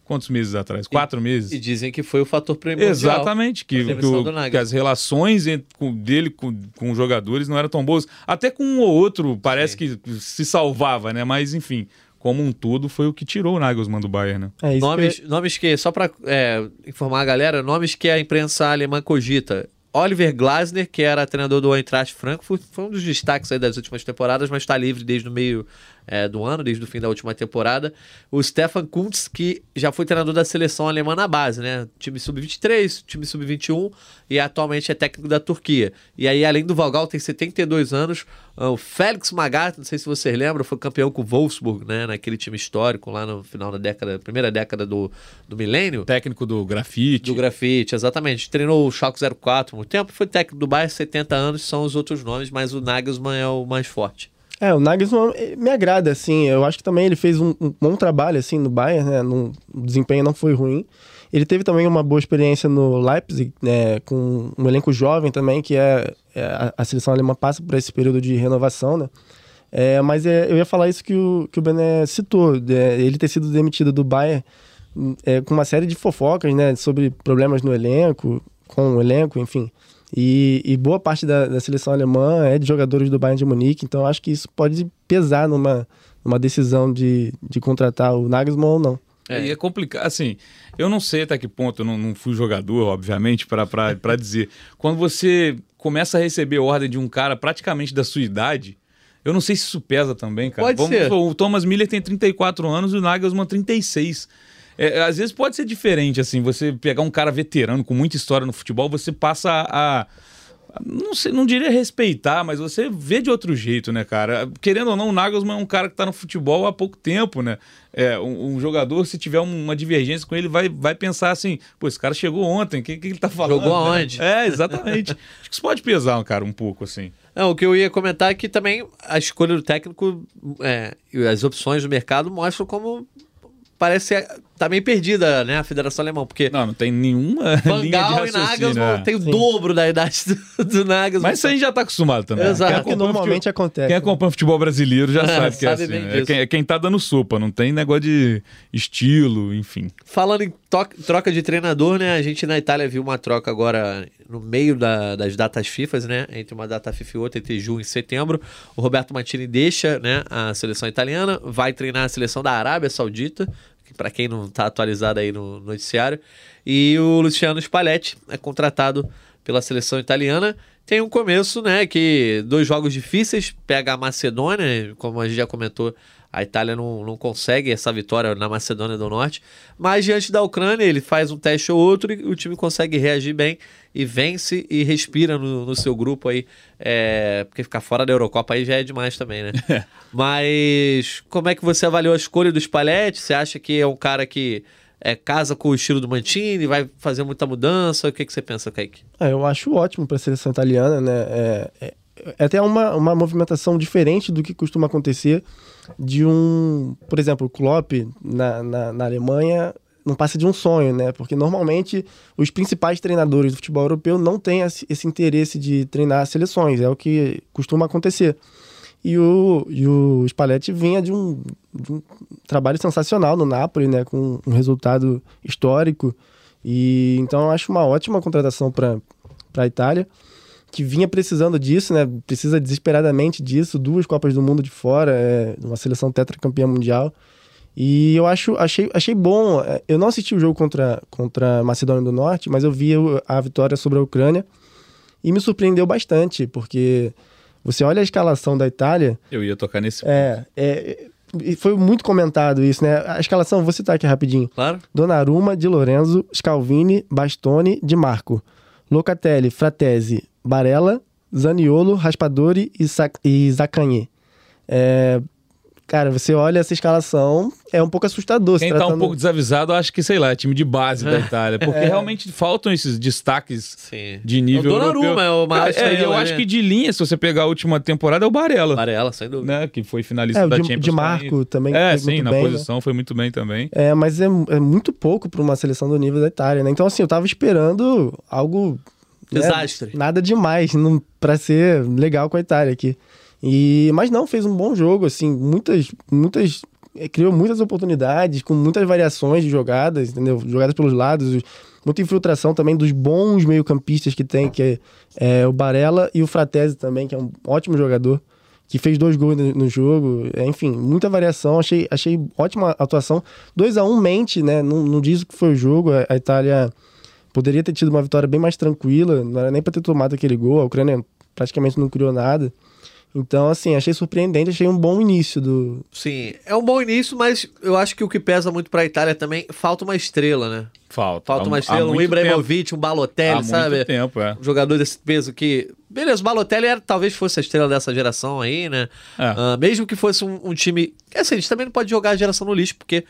Speaker 3: quantos meses atrás? Quatro
Speaker 1: e,
Speaker 3: meses.
Speaker 1: E dizem que foi o fator primordial.
Speaker 3: Exatamente, que, que, o, que as relações dele com, com os jogadores não eram tão boas. Até com um ou outro parece Sim. que se salvava, né? Mas enfim, como um todo, foi o que tirou o Nagelsmann do Bayern, né?
Speaker 1: É, nomes, que... nomes que, só para é, informar a galera, nomes que a imprensa alemã cogita. Oliver Glasner, que era treinador do Eintracht Frankfurt, foi um dos destaques das últimas temporadas, mas está livre desde o meio é, do ano, desde o fim da última temporada. O Stefan Kuntz, que já foi treinador da seleção alemã na base, né? Time sub-23, time sub-21 e atualmente é técnico da Turquia. E aí, além do Valgal, tem 72 anos. O Félix Magath, não sei se vocês lembram, foi campeão com o Wolfsburg, né? Naquele time histórico lá no final da década, primeira década do, do milênio.
Speaker 3: Técnico do grafite.
Speaker 1: Do grafite, exatamente. Treinou o Schalke 04 há muito tempo, foi técnico do Bayern, 70 anos, são os outros nomes, mas o Nagelsmann é o mais forte.
Speaker 2: É, o Nagelsmann me agrada, assim. Eu acho que também ele fez um, um bom trabalho, assim, no Bayern, né? O desempenho não foi ruim. Ele teve também uma boa experiência no Leipzig, né? Com um elenco jovem também, que é, é a, seleção alemã passa por esse período de renovação, né? É, mas é, eu ia falar isso que o, que o Bené citou, ele ter sido demitido do Bayern é, com uma série de fofocas, né? Sobre problemas no elenco, com o elenco, enfim. E, e, boa parte da, da, seleção alemã é de jogadores do Bayern de Munique, então acho que isso pode pesar numa, numa decisão de, de contratar o Nagelsmann ou não.
Speaker 3: É, e é complicado, assim, eu não sei até que ponto, eu não, não fui jogador, obviamente, para dizer. Quando você começa a receber ordem de um cara praticamente da sua idade, eu não sei se isso pesa também, cara.
Speaker 1: Pode Vamos, ser.
Speaker 3: O Thomas Miller tem 34 anos e o Nagelsmann 36. É, às vezes pode ser diferente, assim, você pegar um cara veterano com muita história no futebol, você passa a. a não, sei, não diria respeitar, mas você vê de outro jeito, né, cara? Querendo ou não, o Nagelsmann é um cara que tá no futebol há pouco tempo, né? É, um, um jogador, se tiver uma divergência com ele, vai, vai pensar assim: pô, esse cara chegou ontem, o que, que ele tá falando?
Speaker 1: Jogou né? aonde?
Speaker 3: É, exatamente. Acho que isso pode pesar, cara, um pouco, assim.
Speaker 1: Não, o que eu ia comentar é que também a escolha do técnico é, e as opções do mercado mostram como parece tá meio perdida, né, a Federação Alemã, porque...
Speaker 3: Não, não tem nenhuma Van linha de raciocínio. e Nagelsmann
Speaker 1: é. tem o Sim. dobro da idade do, do Nagelsmann.
Speaker 3: Mas isso aí já tá acostumado também.
Speaker 2: Exato. É que normalmente futebol, acontece.
Speaker 3: Quem acompanha futebol brasileiro já é, sabe que é sabe é assim. É quem, é quem tá dando sopa, não tem negócio de estilo, enfim.
Speaker 1: Falando em troca de treinador, né, a gente na Itália viu uma troca agora no meio da, das datas FIFA, né, entre uma data FIFA e outra, entre junho e setembro. O Roberto Mantini deixa, né, a seleção italiana, vai treinar a seleção da Arábia Saudita, para quem não está atualizado aí no noticiário. E o Luciano Spalletti é contratado pela seleção italiana. Tem um começo, né? Que dois jogos difíceis, pega a Macedônia, como a gente já comentou, a Itália não, não consegue essa vitória na Macedônia do Norte. Mas diante da Ucrânia, ele faz um teste ou outro e o time consegue reagir bem e vence e respira no, no seu grupo aí. É, porque ficar fora da Eurocopa aí já é demais também, né? Mas como é que você avaliou a escolha do Spalletti? Você acha que é um cara que é, casa com o estilo do Mantini, vai fazer muita mudança? O que, que você pensa, Kaique?
Speaker 2: Ah, eu acho ótimo para a seleção italiana, né? É, é, é até uma, uma movimentação diferente do que costuma acontecer de um, por exemplo, o Klopp na, na, na Alemanha não passa de um sonho, né? Porque normalmente os principais treinadores do futebol europeu não têm esse esse interesse de treinar seleções, é o que costuma acontecer. E o, e o Spalletti vinha de um, de um trabalho sensacional no Napoli, né? Com um resultado histórico. E então eu acho uma ótima contratação para a Itália, que vinha precisando disso, né? Precisa desesperadamente disso, duas Copas do Mundo de fora, é, uma seleção tetracampeã mundial. E eu acho, achei, achei bom. é, Eu não assisti o jogo contra, contra a Macedônia do Norte, mas eu vi a vitória sobre a Ucrânia e me surpreendeu bastante, porque você olha a escalação da Itália,
Speaker 3: Eu ia tocar nesse
Speaker 2: é, é, e foi muito comentado isso, né? A escalação, vou citar aqui rapidinho.
Speaker 1: Claro.
Speaker 2: Donnarumma, Di Lorenzo, Scalvini, Bastoni, Di Marco, Locatelli, Fratesi, Barella, Zaniolo, Raspadori e, Sa e Zacanhê. É, cara, você olha essa escalação, é um pouco assustador. se
Speaker 3: Quem tá um
Speaker 2: tratando-
Speaker 3: pouco desavisado, acho que, sei lá, é time de base da Itália. Porque realmente faltam esses destaques
Speaker 1: Sim.
Speaker 3: de nível
Speaker 1: o Donnarumma
Speaker 3: europeu.
Speaker 1: é o maior
Speaker 3: Cara, é,
Speaker 1: estrela,
Speaker 3: Eu
Speaker 1: né?
Speaker 3: acho que de linha, se você pegar a última temporada, é o Barella.
Speaker 1: Varela, sem dúvida.
Speaker 3: Né, que foi finalista
Speaker 2: É,
Speaker 3: da
Speaker 2: Di,
Speaker 3: Champions.
Speaker 2: Di Marco também
Speaker 3: É,
Speaker 2: foi
Speaker 3: sim,
Speaker 2: muito
Speaker 3: na
Speaker 2: bem, né?
Speaker 3: posição foi muito bem também.
Speaker 2: É, mas é, é muito pouco para uma seleção do nível da Itália, né? Então, assim, eu tava esperando algo. Né,
Speaker 1: Desastre.
Speaker 2: nada demais pra ser legal com a Itália aqui. E, mas não, fez um bom jogo, assim, muitas. muitas eh, criou muitas oportunidades, com muitas variações de jogadas, entendeu? Jogadas pelos lados, muita infiltração também dos bons meio-campistas que tem, que é, é, o Barella e o Fratesi também, que é um ótimo jogador que fez dois gols no, no jogo. É, enfim, muita variação. Achei, achei ótima atuação. 2 a 1 um mente, né? Não, não diz o que foi o jogo. A, a Itália poderia ter tido uma vitória bem mais tranquila. Não era nem para ter tomado aquele gol. A Ucrânia praticamente não criou nada. Então, assim, achei surpreendente. Achei um bom início do.
Speaker 1: Sim, é um bom início, mas eu acho que o que pesa muito pra Itália também, falta uma estrela, né?
Speaker 3: Falta.
Speaker 1: Falta uma estrela, um Ibrahimovic, um Balotelli,
Speaker 3: Há
Speaker 1: sabe?
Speaker 3: muito tempo, é.
Speaker 1: Um jogador desse peso que. Beleza, o Balotelli era, talvez fosse a estrela dessa geração aí, né?
Speaker 3: É.
Speaker 1: Ah, mesmo que fosse um, um time. Assim, a gente também não pode jogar a geração no lixo, porque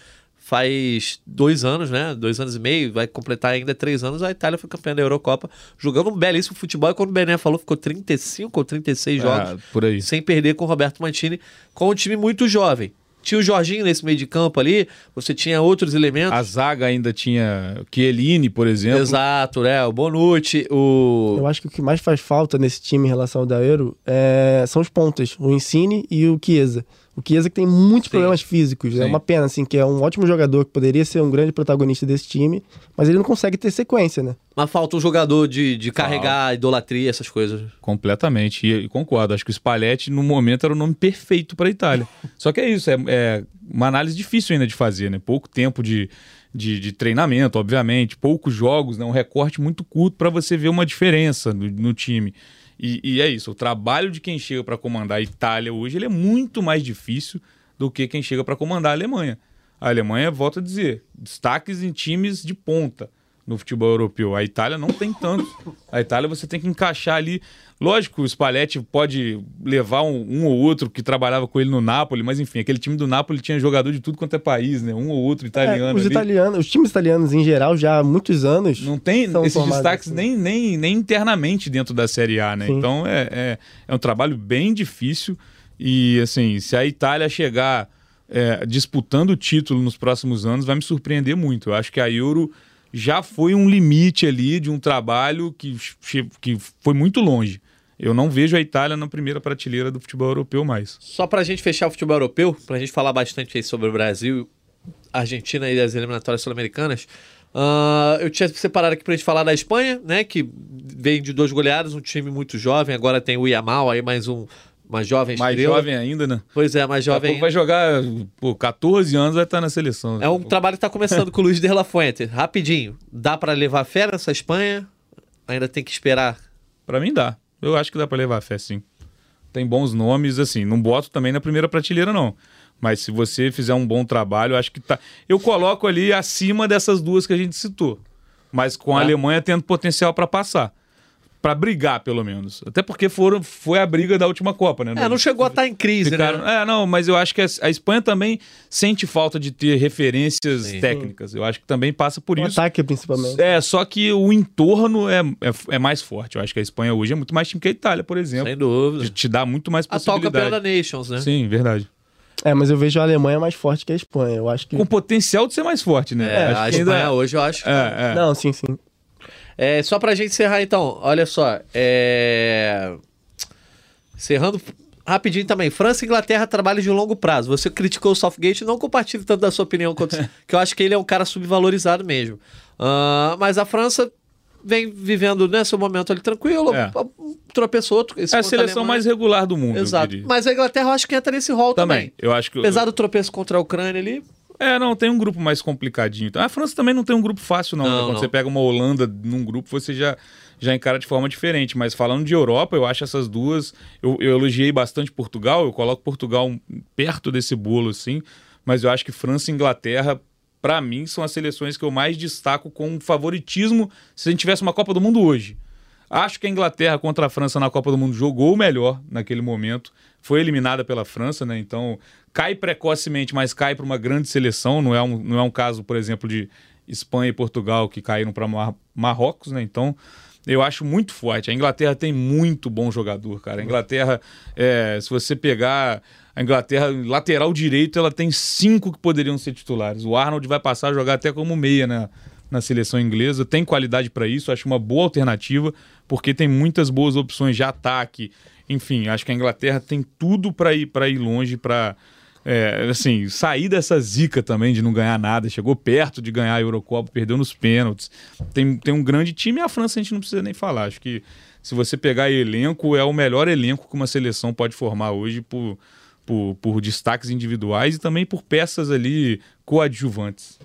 Speaker 1: faz dois anos, né? Dois anos e meio, vai completar ainda três anos. A Itália foi campeã da Eurocopa, jogando um belíssimo futebol. E quando o Bené falou, ficou 35 ou 36 jogos
Speaker 3: É, por aí.
Speaker 1: sem perder com o Roberto Mantini, com um time muito jovem. Tinha o Jorginho nesse meio de campo ali, você tinha outros elementos.
Speaker 3: A zaga ainda tinha Chiellini, por exemplo.
Speaker 1: Exato, né? O Bonucci, o.
Speaker 2: Eu acho que o que mais faz falta nesse time em relação ao da Euro é, são os pontas, o Insigne e o Chiesa. O Chiesa que tem muitos
Speaker 1: Sim.
Speaker 2: problemas físicos. É
Speaker 3: Sim.
Speaker 2: uma pena, assim, que é um ótimo jogador que poderia ser um grande protagonista desse time, mas ele não consegue ter sequência, né?
Speaker 1: Mas falta um jogador de, de carregar idolatria, essas coisas.
Speaker 3: Completamente. E, e concordo. Acho que o Spalletti, no momento, era o nome perfeito para a Itália. Só que é isso, é, é uma análise difícil ainda de fazer, né? Pouco tempo de, de, de treinamento, obviamente, poucos jogos, né? um recorte muito curto para você ver uma diferença no, no time. E, e é isso, o trabalho de quem chega para comandar a Itália hoje ele é muito mais difícil do que quem chega para comandar a Alemanha. A Alemanha, volto a dizer, destaques em times de ponta no futebol europeu. A Itália não tem tanto. A Itália você tem que encaixar ali. Lógico, o Spalletti pode levar um, um ou outro que trabalhava com ele no Napoli, mas enfim, aquele time do Napoli tinha jogador de tudo quanto é país, né? Um ou outro italiano.
Speaker 2: É, os
Speaker 3: ali.
Speaker 2: italianos, os times italianos em geral, já há muitos anos.
Speaker 3: Não tem esses destaques
Speaker 2: assim.
Speaker 3: nem, nem, nem internamente dentro da Série A, né?
Speaker 2: Sim.
Speaker 3: Então é, é, é um trabalho bem difícil. E assim, se a Itália chegar é, disputando o título nos próximos anos, vai me surpreender muito. Eu acho que a Euro já foi um limite ali de um trabalho que, que foi muito longe. Eu não vejo a Itália na primeira prateleira do futebol europeu mais.
Speaker 1: Só pra gente fechar o futebol europeu, pra gente falar bastante aí sobre o Brasil, Argentina e as eliminatórias sul-americanas. ah, eu tinha separado aqui pra gente falar da Espanha, né? Que vem de dois goleados, um time muito jovem. Agora tem o Yamal aí, mais um, uma jovem
Speaker 3: Mais
Speaker 1: estrela.
Speaker 3: jovem ainda, né?
Speaker 1: Pois é, mais
Speaker 3: a
Speaker 1: jovem.
Speaker 3: pouco vai jogar, pô, 14 anos vai estar na seleção.
Speaker 1: É um trabalho que tá começando com o Luiz de la Fuente. Rapidinho. Dá pra levar fé nessa Espanha? Ainda tem que esperar.
Speaker 3: Pra mim dá. Eu acho que dá pra levar a fé, sim. Tem bons nomes, assim. Não boto também na primeira prateleira, não. Mas se você fizer um bom trabalho, eu acho que tá. Eu coloco ali acima dessas duas que a gente citou. Mas com a
Speaker 1: Tá.
Speaker 3: Alemanha tendo potencial pra passar. Pra brigar, pelo menos. Até porque foram, foi a briga da última Copa, né?
Speaker 1: É, não chegou a estar em crise,
Speaker 3: Ficaram-
Speaker 1: né?
Speaker 3: É, não, mas eu acho que a, a Espanha também sente falta de ter referências
Speaker 1: Sim.
Speaker 3: técnicas. Eu acho que também passa por
Speaker 2: O
Speaker 3: isso.
Speaker 2: ataque, principalmente.
Speaker 3: É, só que o entorno é, é, é mais forte. Eu acho que a Espanha hoje é muito mais time que a Itália, por exemplo.
Speaker 1: Sem dúvida.
Speaker 3: Te, te dá muito mais
Speaker 1: Atual campeão
Speaker 3: possibilidade.
Speaker 1: da Nations, né?
Speaker 3: Sim, verdade.
Speaker 2: É, mas eu vejo a Alemanha mais forte que a Espanha. Eu acho que.
Speaker 3: Com potencial de ser mais forte, né?
Speaker 1: É,
Speaker 3: Acho
Speaker 1: a
Speaker 3: que
Speaker 1: Espanha
Speaker 3: ainda-
Speaker 1: hoje eu acho. que-
Speaker 3: É, é.
Speaker 2: Não, sim, sim.
Speaker 1: É, só pra gente encerrar então, olha só. É... Encerrando rapidinho também. França e Inglaterra trabalham de longo prazo. Você criticou o Southgate, não compartilho tanto da sua opinião quanto. que eu acho que ele é um cara subvalorizado mesmo. Ah, mas a França vem vivendo né, seu momento ali tranquilo,
Speaker 3: É.
Speaker 1: tropeçou outro.
Speaker 3: É a seleção mais regular do mundo.
Speaker 1: Exato. Mas a Inglaterra eu acho que entra nesse rol também.
Speaker 3: Também. Eu acho que.
Speaker 1: Apesar do tropeço contra a Ucrânia ali,
Speaker 3: É, não, tem um grupo mais complicadinho. Então, A França também não tem um grupo fácil, não.
Speaker 1: Não,
Speaker 3: né? Quando
Speaker 1: não.
Speaker 3: você pega uma Holanda num grupo, você já, já encara de forma diferente. Mas falando de Europa, eu acho essas duas. Eu, eu elogiei bastante Portugal, eu coloco Portugal perto desse bolo, assim. Mas eu acho que França e Inglaterra, pra mim, são as seleções que eu mais destaco com favoritismo se a gente tivesse uma Copa do Mundo hoje. Acho que a Inglaterra contra a França na Copa do Mundo jogou o melhor naquele momento. Foi eliminada pela França, né? Então cai precocemente, mas cai para uma grande seleção. Não é um, não é um caso, por exemplo, de Espanha e Portugal que caíram para Mar Marrocos, né? Então eu acho muito forte. A Inglaterra tem muito bom jogador, cara. A Inglaterra, é, se você pegar a Inglaterra, lateral direito, ela tem cinco que poderiam ser titulares. O Arnold vai passar a jogar até como meia, né? na seleção inglesa, tem qualidade para isso, acho uma boa alternativa, porque tem muitas boas opções de ataque. Enfim, acho que a Inglaterra tem tudo para ir ir longe, para assim, sair dessa zica também de não ganhar nada. Chegou perto de ganhar a Eurocopa, perdeu nos pênaltis. Tem, tem um grande time e a França a gente não precisa nem falar. Acho que se você pegar elenco, é o melhor elenco que uma seleção pode formar hoje por, por, por destaques individuais e também por peças ali coadjuvantes.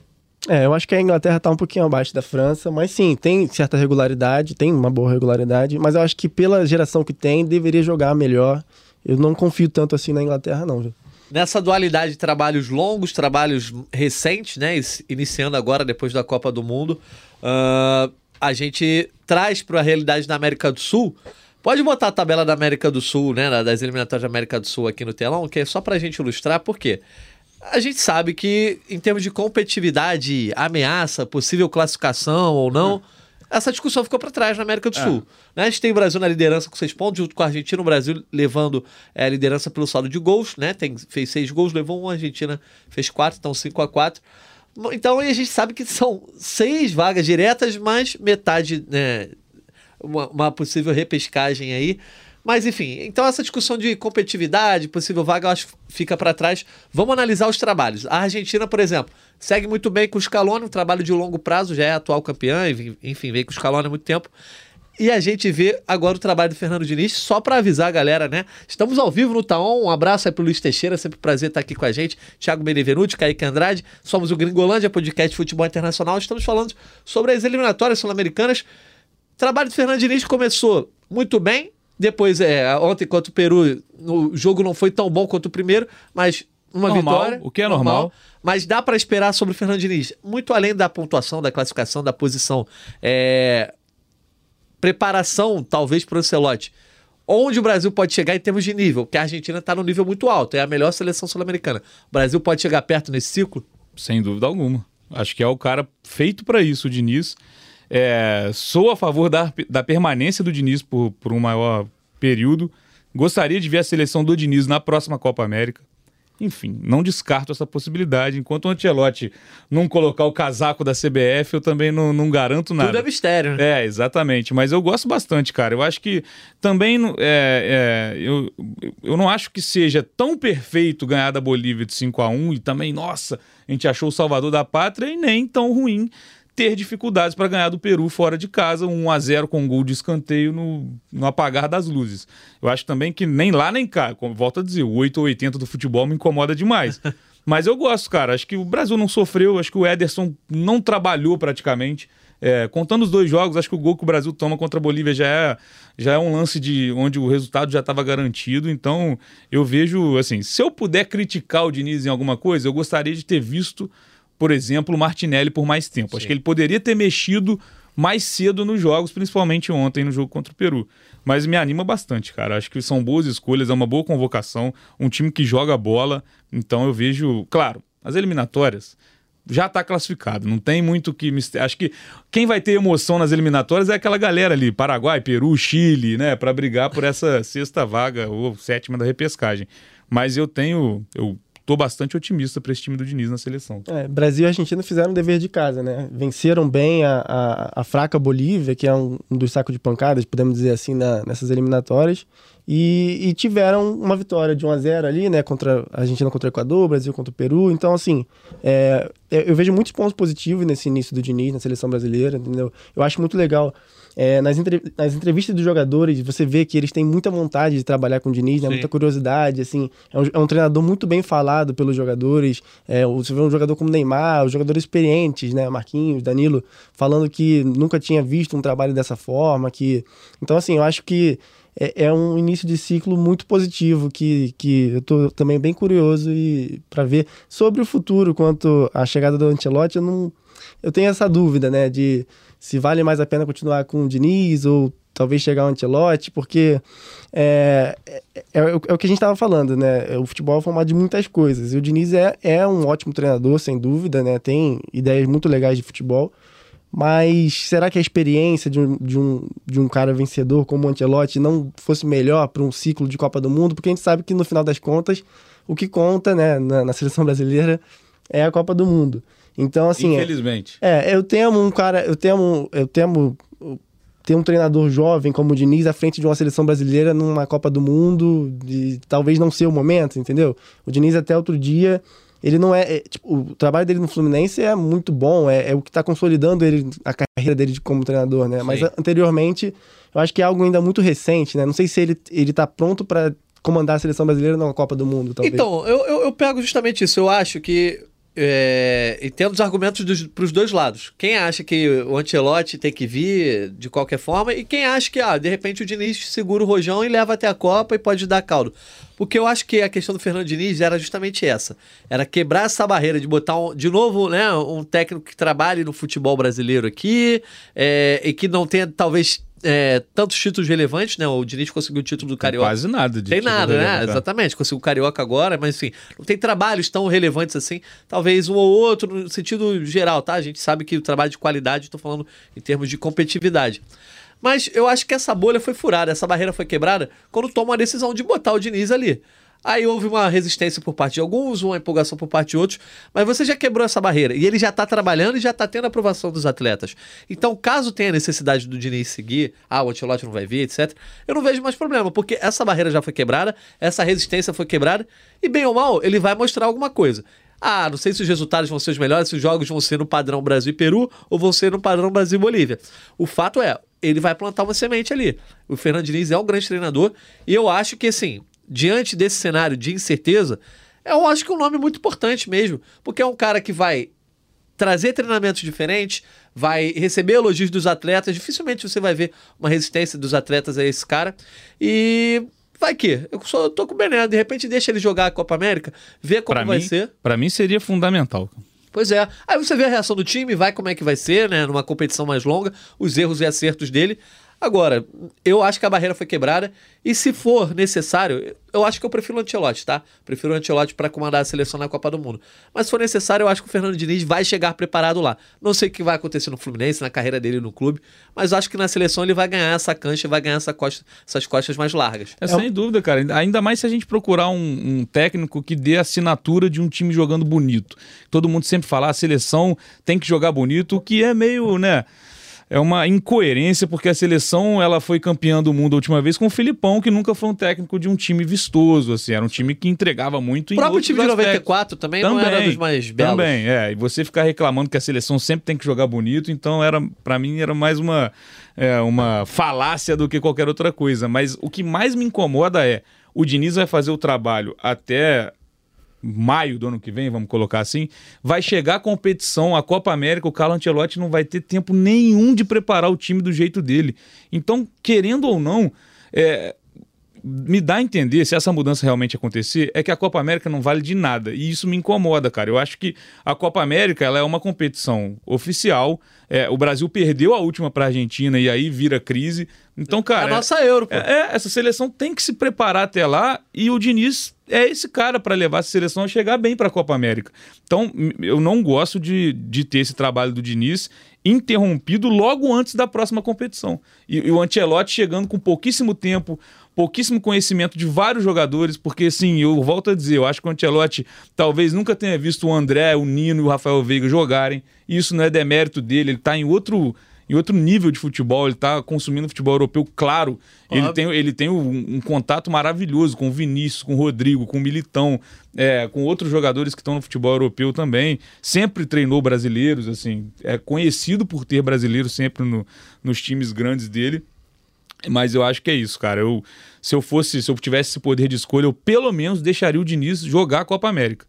Speaker 2: É, eu acho que a Inglaterra tá um pouquinho abaixo da França, mas sim, tem certa regularidade, tem uma boa regularidade, mas eu acho que pela geração que tem, deveria jogar melhor. Eu não confio tanto assim na Inglaterra, não. viu?
Speaker 1: Nessa dualidade de trabalhos longos, trabalhos recentes, né? Iniciando agora, depois da Copa do Mundo, ah, a gente traz para a realidade da América do Sul. Pode botar a tabela da América do Sul, né? da- Das eliminatórias da América do Sul aqui no telão, que é só para a gente ilustrar, por quê? A gente sabe que, em termos de competitividade, ameaça, possível classificação ou não, essa discussão ficou para trás na América do Sul. Né? A gente tem o Brasil na liderança com seis pontos, junto com a Argentina, o Brasil levando é, a liderança pelo saldo de gols, né? Tem, fez seis gols, levou um, a Argentina fez quatro, então 5 a 4 Então a gente sabe que são seis vagas diretas, mais metade, né? Uma, uma possível repescagem aí. Mas enfim, então essa discussão de competitividade, possível vaga, eu acho que fica para trás. Vamos analisar os trabalhos. A Argentina, por exemplo, segue muito bem com o Scaloni, um trabalho de longo prazo, já é atual campeã, enfim, vem com o Scaloni há muito tempo. E a gente vê agora o trabalho do Fernando Diniz, só para avisar a galera, né? Estamos ao vivo no Taon, um abraço aí pro Luiz Teixeira, sempre um prazer estar aqui com a gente. Thiago Benevenuti, Kaique Andrade, somos o Gringolândia, podcast de futebol internacional. Estamos falando sobre as eliminatórias sul-americanas. O trabalho do Fernando Diniz começou muito bem. Depois, é, ontem contra o Peru, o jogo não foi tão bom quanto o primeiro, mas uma
Speaker 3: Normal,
Speaker 1: vitória.
Speaker 3: o que é normal.
Speaker 1: Mas dá para esperar sobre o Fernando Diniz. Muito além da pontuação, da classificação, da posição. É, preparação, talvez, para o Ancelotti. Onde o Brasil pode chegar em termos de nível? Porque a Argentina está num nível muito alto, é a melhor seleção sul-americana. O Brasil pode chegar perto nesse ciclo?
Speaker 3: Sem dúvida alguma. Acho que é o cara feito para isso, o Diniz. É, sou a favor da, da permanência do Diniz por, por um maior período. Gostaria de ver a seleção do Diniz na próxima Copa América. Enfim, não descarto essa possibilidade. Enquanto o Ancelotti não colocar o casaco da CBF, eu também não, não garanto nada.
Speaker 1: Tudo é mistério, né?
Speaker 3: É, exatamente. Mas eu gosto bastante, cara. Eu acho que também é, é, eu, eu não acho que seja tão perfeito ganhar da Bolívia de 5 a 1 e também, nossa, a gente achou o salvador da pátria e nem tão ruim ter dificuldades para ganhar do Peru fora de casa, 1 a 0 com um gol de escanteio no, no apagar das luzes. Eu acho também que nem lá nem cá, como volto a dizer, o 8 ou 80 do futebol me incomoda demais. Mas eu gosto, cara. Acho que o Brasil não sofreu, acho que o Ederson não trabalhou praticamente. É, contando os dois jogos, acho que o gol que o Brasil toma contra a Bolívia já é, já é um lance de onde o resultado já estava garantido. Então, eu vejo assim, se eu puder criticar o Diniz em alguma coisa, eu gostaria de ter visto, por exemplo, o Martinelli por mais tempo. Acho
Speaker 1: Sim.
Speaker 3: que ele poderia ter mexido mais cedo nos jogos, principalmente ontem no jogo contra o Peru. Mas me anima bastante, cara. Acho que são boas escolhas, é uma boa convocação, um time que joga bola. Então eu vejo, claro, as eliminatórias já está classificado, não tem muito que acho que quem vai ter emoção nas eliminatórias é aquela galera ali, Paraguai, Peru, Chile, né, para brigar por essa sexta vaga ou sétima da repescagem. Mas eu tenho eu tô bastante otimista para esse time do Diniz na seleção.
Speaker 2: É, Brasil e Argentina fizeram o dever de casa, né? Venceram bem a, a, a fraca Bolívia, que é um, um, dos sacos de pancadas, podemos dizer assim, na, nessas eliminatórias. E, e, tiveram uma vitória de 1 a 0 ali, né? Contra a Argentina contra o Equador, Brasil contra o Peru. Então, assim, é, eu vejo muitos pontos positivos nesse início do Diniz na seleção brasileira, entendeu? Eu acho muito legal é, nas, entre... nas entrevistas dos jogadores, você vê que eles têm muita vontade de trabalhar com o Diniz, né? muita curiosidade, assim. É um, é um, treinador muito bem falado pelos jogadores. É, você vê um jogador como Neymar, os jogadores experientes, né? Marquinhos, Danilo, falando que nunca tinha visto um trabalho dessa forma. que Então, assim, eu acho que é, é um início de ciclo muito positivo que, que eu estou também bem curioso e para ver sobre o futuro quanto à chegada do Ancelotti, eu não eu tenho essa dúvida, né, de se vale mais a pena continuar com o Diniz ou talvez chegar o Antelote, porque é, é, é, é, o que a gente estava falando, né? O futebol é formado de muitas coisas. E o Diniz é, é um ótimo treinador, sem dúvida, né? Tem ideias muito legais de futebol. Mas será que a experiência de um, de um, de um cara vencedor como o Ancelotti não fosse melhor para um ciclo de Copa do Mundo? Porque a gente sabe que no final das contas, o que conta né, na, na seleção brasileira é a Copa do Mundo. Então, assim.
Speaker 3: Infelizmente.
Speaker 2: É, é, eu temo um cara. Eu temo. Eu temo ter um treinador jovem como o Diniz à frente de uma seleção brasileira numa Copa do Mundo, de talvez não ser o momento, entendeu? O Diniz até outro dia, ele não é, é tipo, o trabalho dele no Fluminense é muito bom, é, é o que está consolidando ele a carreira dele como treinador, né? Sim. Mas anteriormente, eu acho que é algo ainda muito recente, né? Não sei se ele ele tá pronto para comandar a seleção brasileira na Copa do Mundo, talvez.
Speaker 1: Então, eu, eu, eu pego justamente isso. Eu acho que é, e tendo os argumentos para os dois lados. Quem acha que o Ancelotti tem que vir de qualquer forma e quem acha que, ah, de repente o Diniz segura o rojão e leva até a Copa e pode dar caldo. Porque eu acho que a questão do Fernando Diniz era justamente essa. Era quebrar essa barreira de botar um, de novo né, um técnico que trabalhe no futebol brasileiro aqui é, e que não tenha talvez é, tantos títulos relevantes, né? O Diniz conseguiu o título do Carioca.
Speaker 3: Quase nada de
Speaker 1: Tem nada, né? Exatamente. Conseguiu o Carioca agora, mas assim, não tem trabalhos tão relevantes assim. Talvez um ou outro, no sentido geral, tá? A gente sabe que o trabalho de qualidade, estou falando em termos de competitividade. Mas eu acho que essa bolha foi furada, essa barreira foi quebrada quando toma a decisão de botar o Diniz ali. Aí houve uma resistência por parte de alguns, uma empolgação por parte de outros, mas você já quebrou essa barreira e ele já está trabalhando e já está tendo a aprovação dos atletas. Então, caso tenha necessidade do Diniz seguir, ah, o Ancelotti não vai vir, etc., eu não vejo mais problema, porque essa barreira já foi quebrada, essa resistência foi quebrada e, bem ou mal, ele vai mostrar alguma coisa. Ah, não sei se os resultados vão ser os melhores, se os jogos vão ser no padrão Brasil e Peru ou vão ser no padrão Brasil e Bolívia. O fato é, ele vai plantar uma semente ali. O Fernando Diniz é um grande treinador e eu acho que, assim, diante desse cenário de incerteza, eu acho que é um nome muito importante mesmo, porque é um cara que vai trazer treinamentos diferentes, vai receber elogios dos atletas, dificilmente você vai ver uma resistência dos atletas a esse cara. E vai que eu só tô com o Bené, de repente deixa ele jogar a Copa América, ver como
Speaker 3: pra
Speaker 1: vai
Speaker 3: mim,
Speaker 1: ser.
Speaker 3: Para mim seria fundamental.
Speaker 1: Pois é. Aí você vê a reação do time, vai como é que vai ser, né, numa competição mais longa, os erros e acertos dele. Agora, eu acho que a barreira foi quebrada e se for necessário, eu acho que eu prefiro o Ancelotti, tá? Prefiro o Ancelotti para comandar a seleção na Copa do Mundo. Mas se for necessário, eu acho que o Fernando Diniz vai chegar preparado lá. Não sei o que vai acontecer no Fluminense, na carreira dele no clube, mas acho que na seleção ele vai ganhar essa cancha, vai ganhar essa costa, essas costas mais largas.
Speaker 3: É, é sem dúvida, cara. Ainda mais se a gente procurar um, um, técnico que dê a assinatura de um time jogando bonito. Todo mundo sempre fala, ah, a seleção tem que jogar bonito, o que é meio, né? É uma incoerência, porque a seleção ela foi campeã do mundo a última vez com o Filipão, que nunca foi um técnico de um time vistoso, assim, era um time que entregava muito
Speaker 1: O próprio time de 94 também, também, não era dos mais belos.
Speaker 3: Também, é, e você ficar reclamando que a seleção sempre tem que jogar bonito, então era para mim era mais uma, é, uma falácia do que qualquer outra coisa, mas o que mais me incomoda é o Diniz vai fazer o trabalho até maio do ano que vem, vamos colocar assim, vai chegar a competição, a Copa América, o Carlo Ancelotti não vai ter tempo nenhum de preparar o time do jeito dele. Então, querendo ou não, é, me dá a entender, se essa mudança realmente acontecer, é que a Copa América não vale de nada. E isso me incomoda, cara. Eu acho que a Copa América ela é uma competição oficial. É, o Brasil perdeu a última para a Argentina e aí vira crise. Então, cara.
Speaker 1: É a nossa Euro, pô.
Speaker 3: É, é, essa seleção tem que se preparar até lá e o Diniz é esse cara para levar essa seleção a chegar bem para a Copa América. Então, eu não gosto de, de ter esse trabalho do Diniz interrompido logo antes da próxima competição. E, e o Ancelotti chegando com pouquíssimo tempo, pouquíssimo conhecimento de vários jogadores, porque assim, eu volto a dizer, eu acho que o Ancelotti talvez nunca tenha visto o André, o Nino e o Rafael Veiga jogarem. Isso não é demérito dele, ele tá em outro em outro nível de futebol, ele está consumindo futebol europeu, claro. Ele tem, ele tem um, um, contato maravilhoso com o Vinícius, com o Rodrigo, com o Militão, é, com outros jogadores que estão no futebol europeu também. Sempre treinou brasileiros, assim, é conhecido por ter brasileiros sempre no, nos times grandes dele. Mas eu acho que é isso, cara. Eu, se eu fosse, se eu tivesse esse poder de escolha, eu pelo menos deixaria o Diniz jogar a Copa América.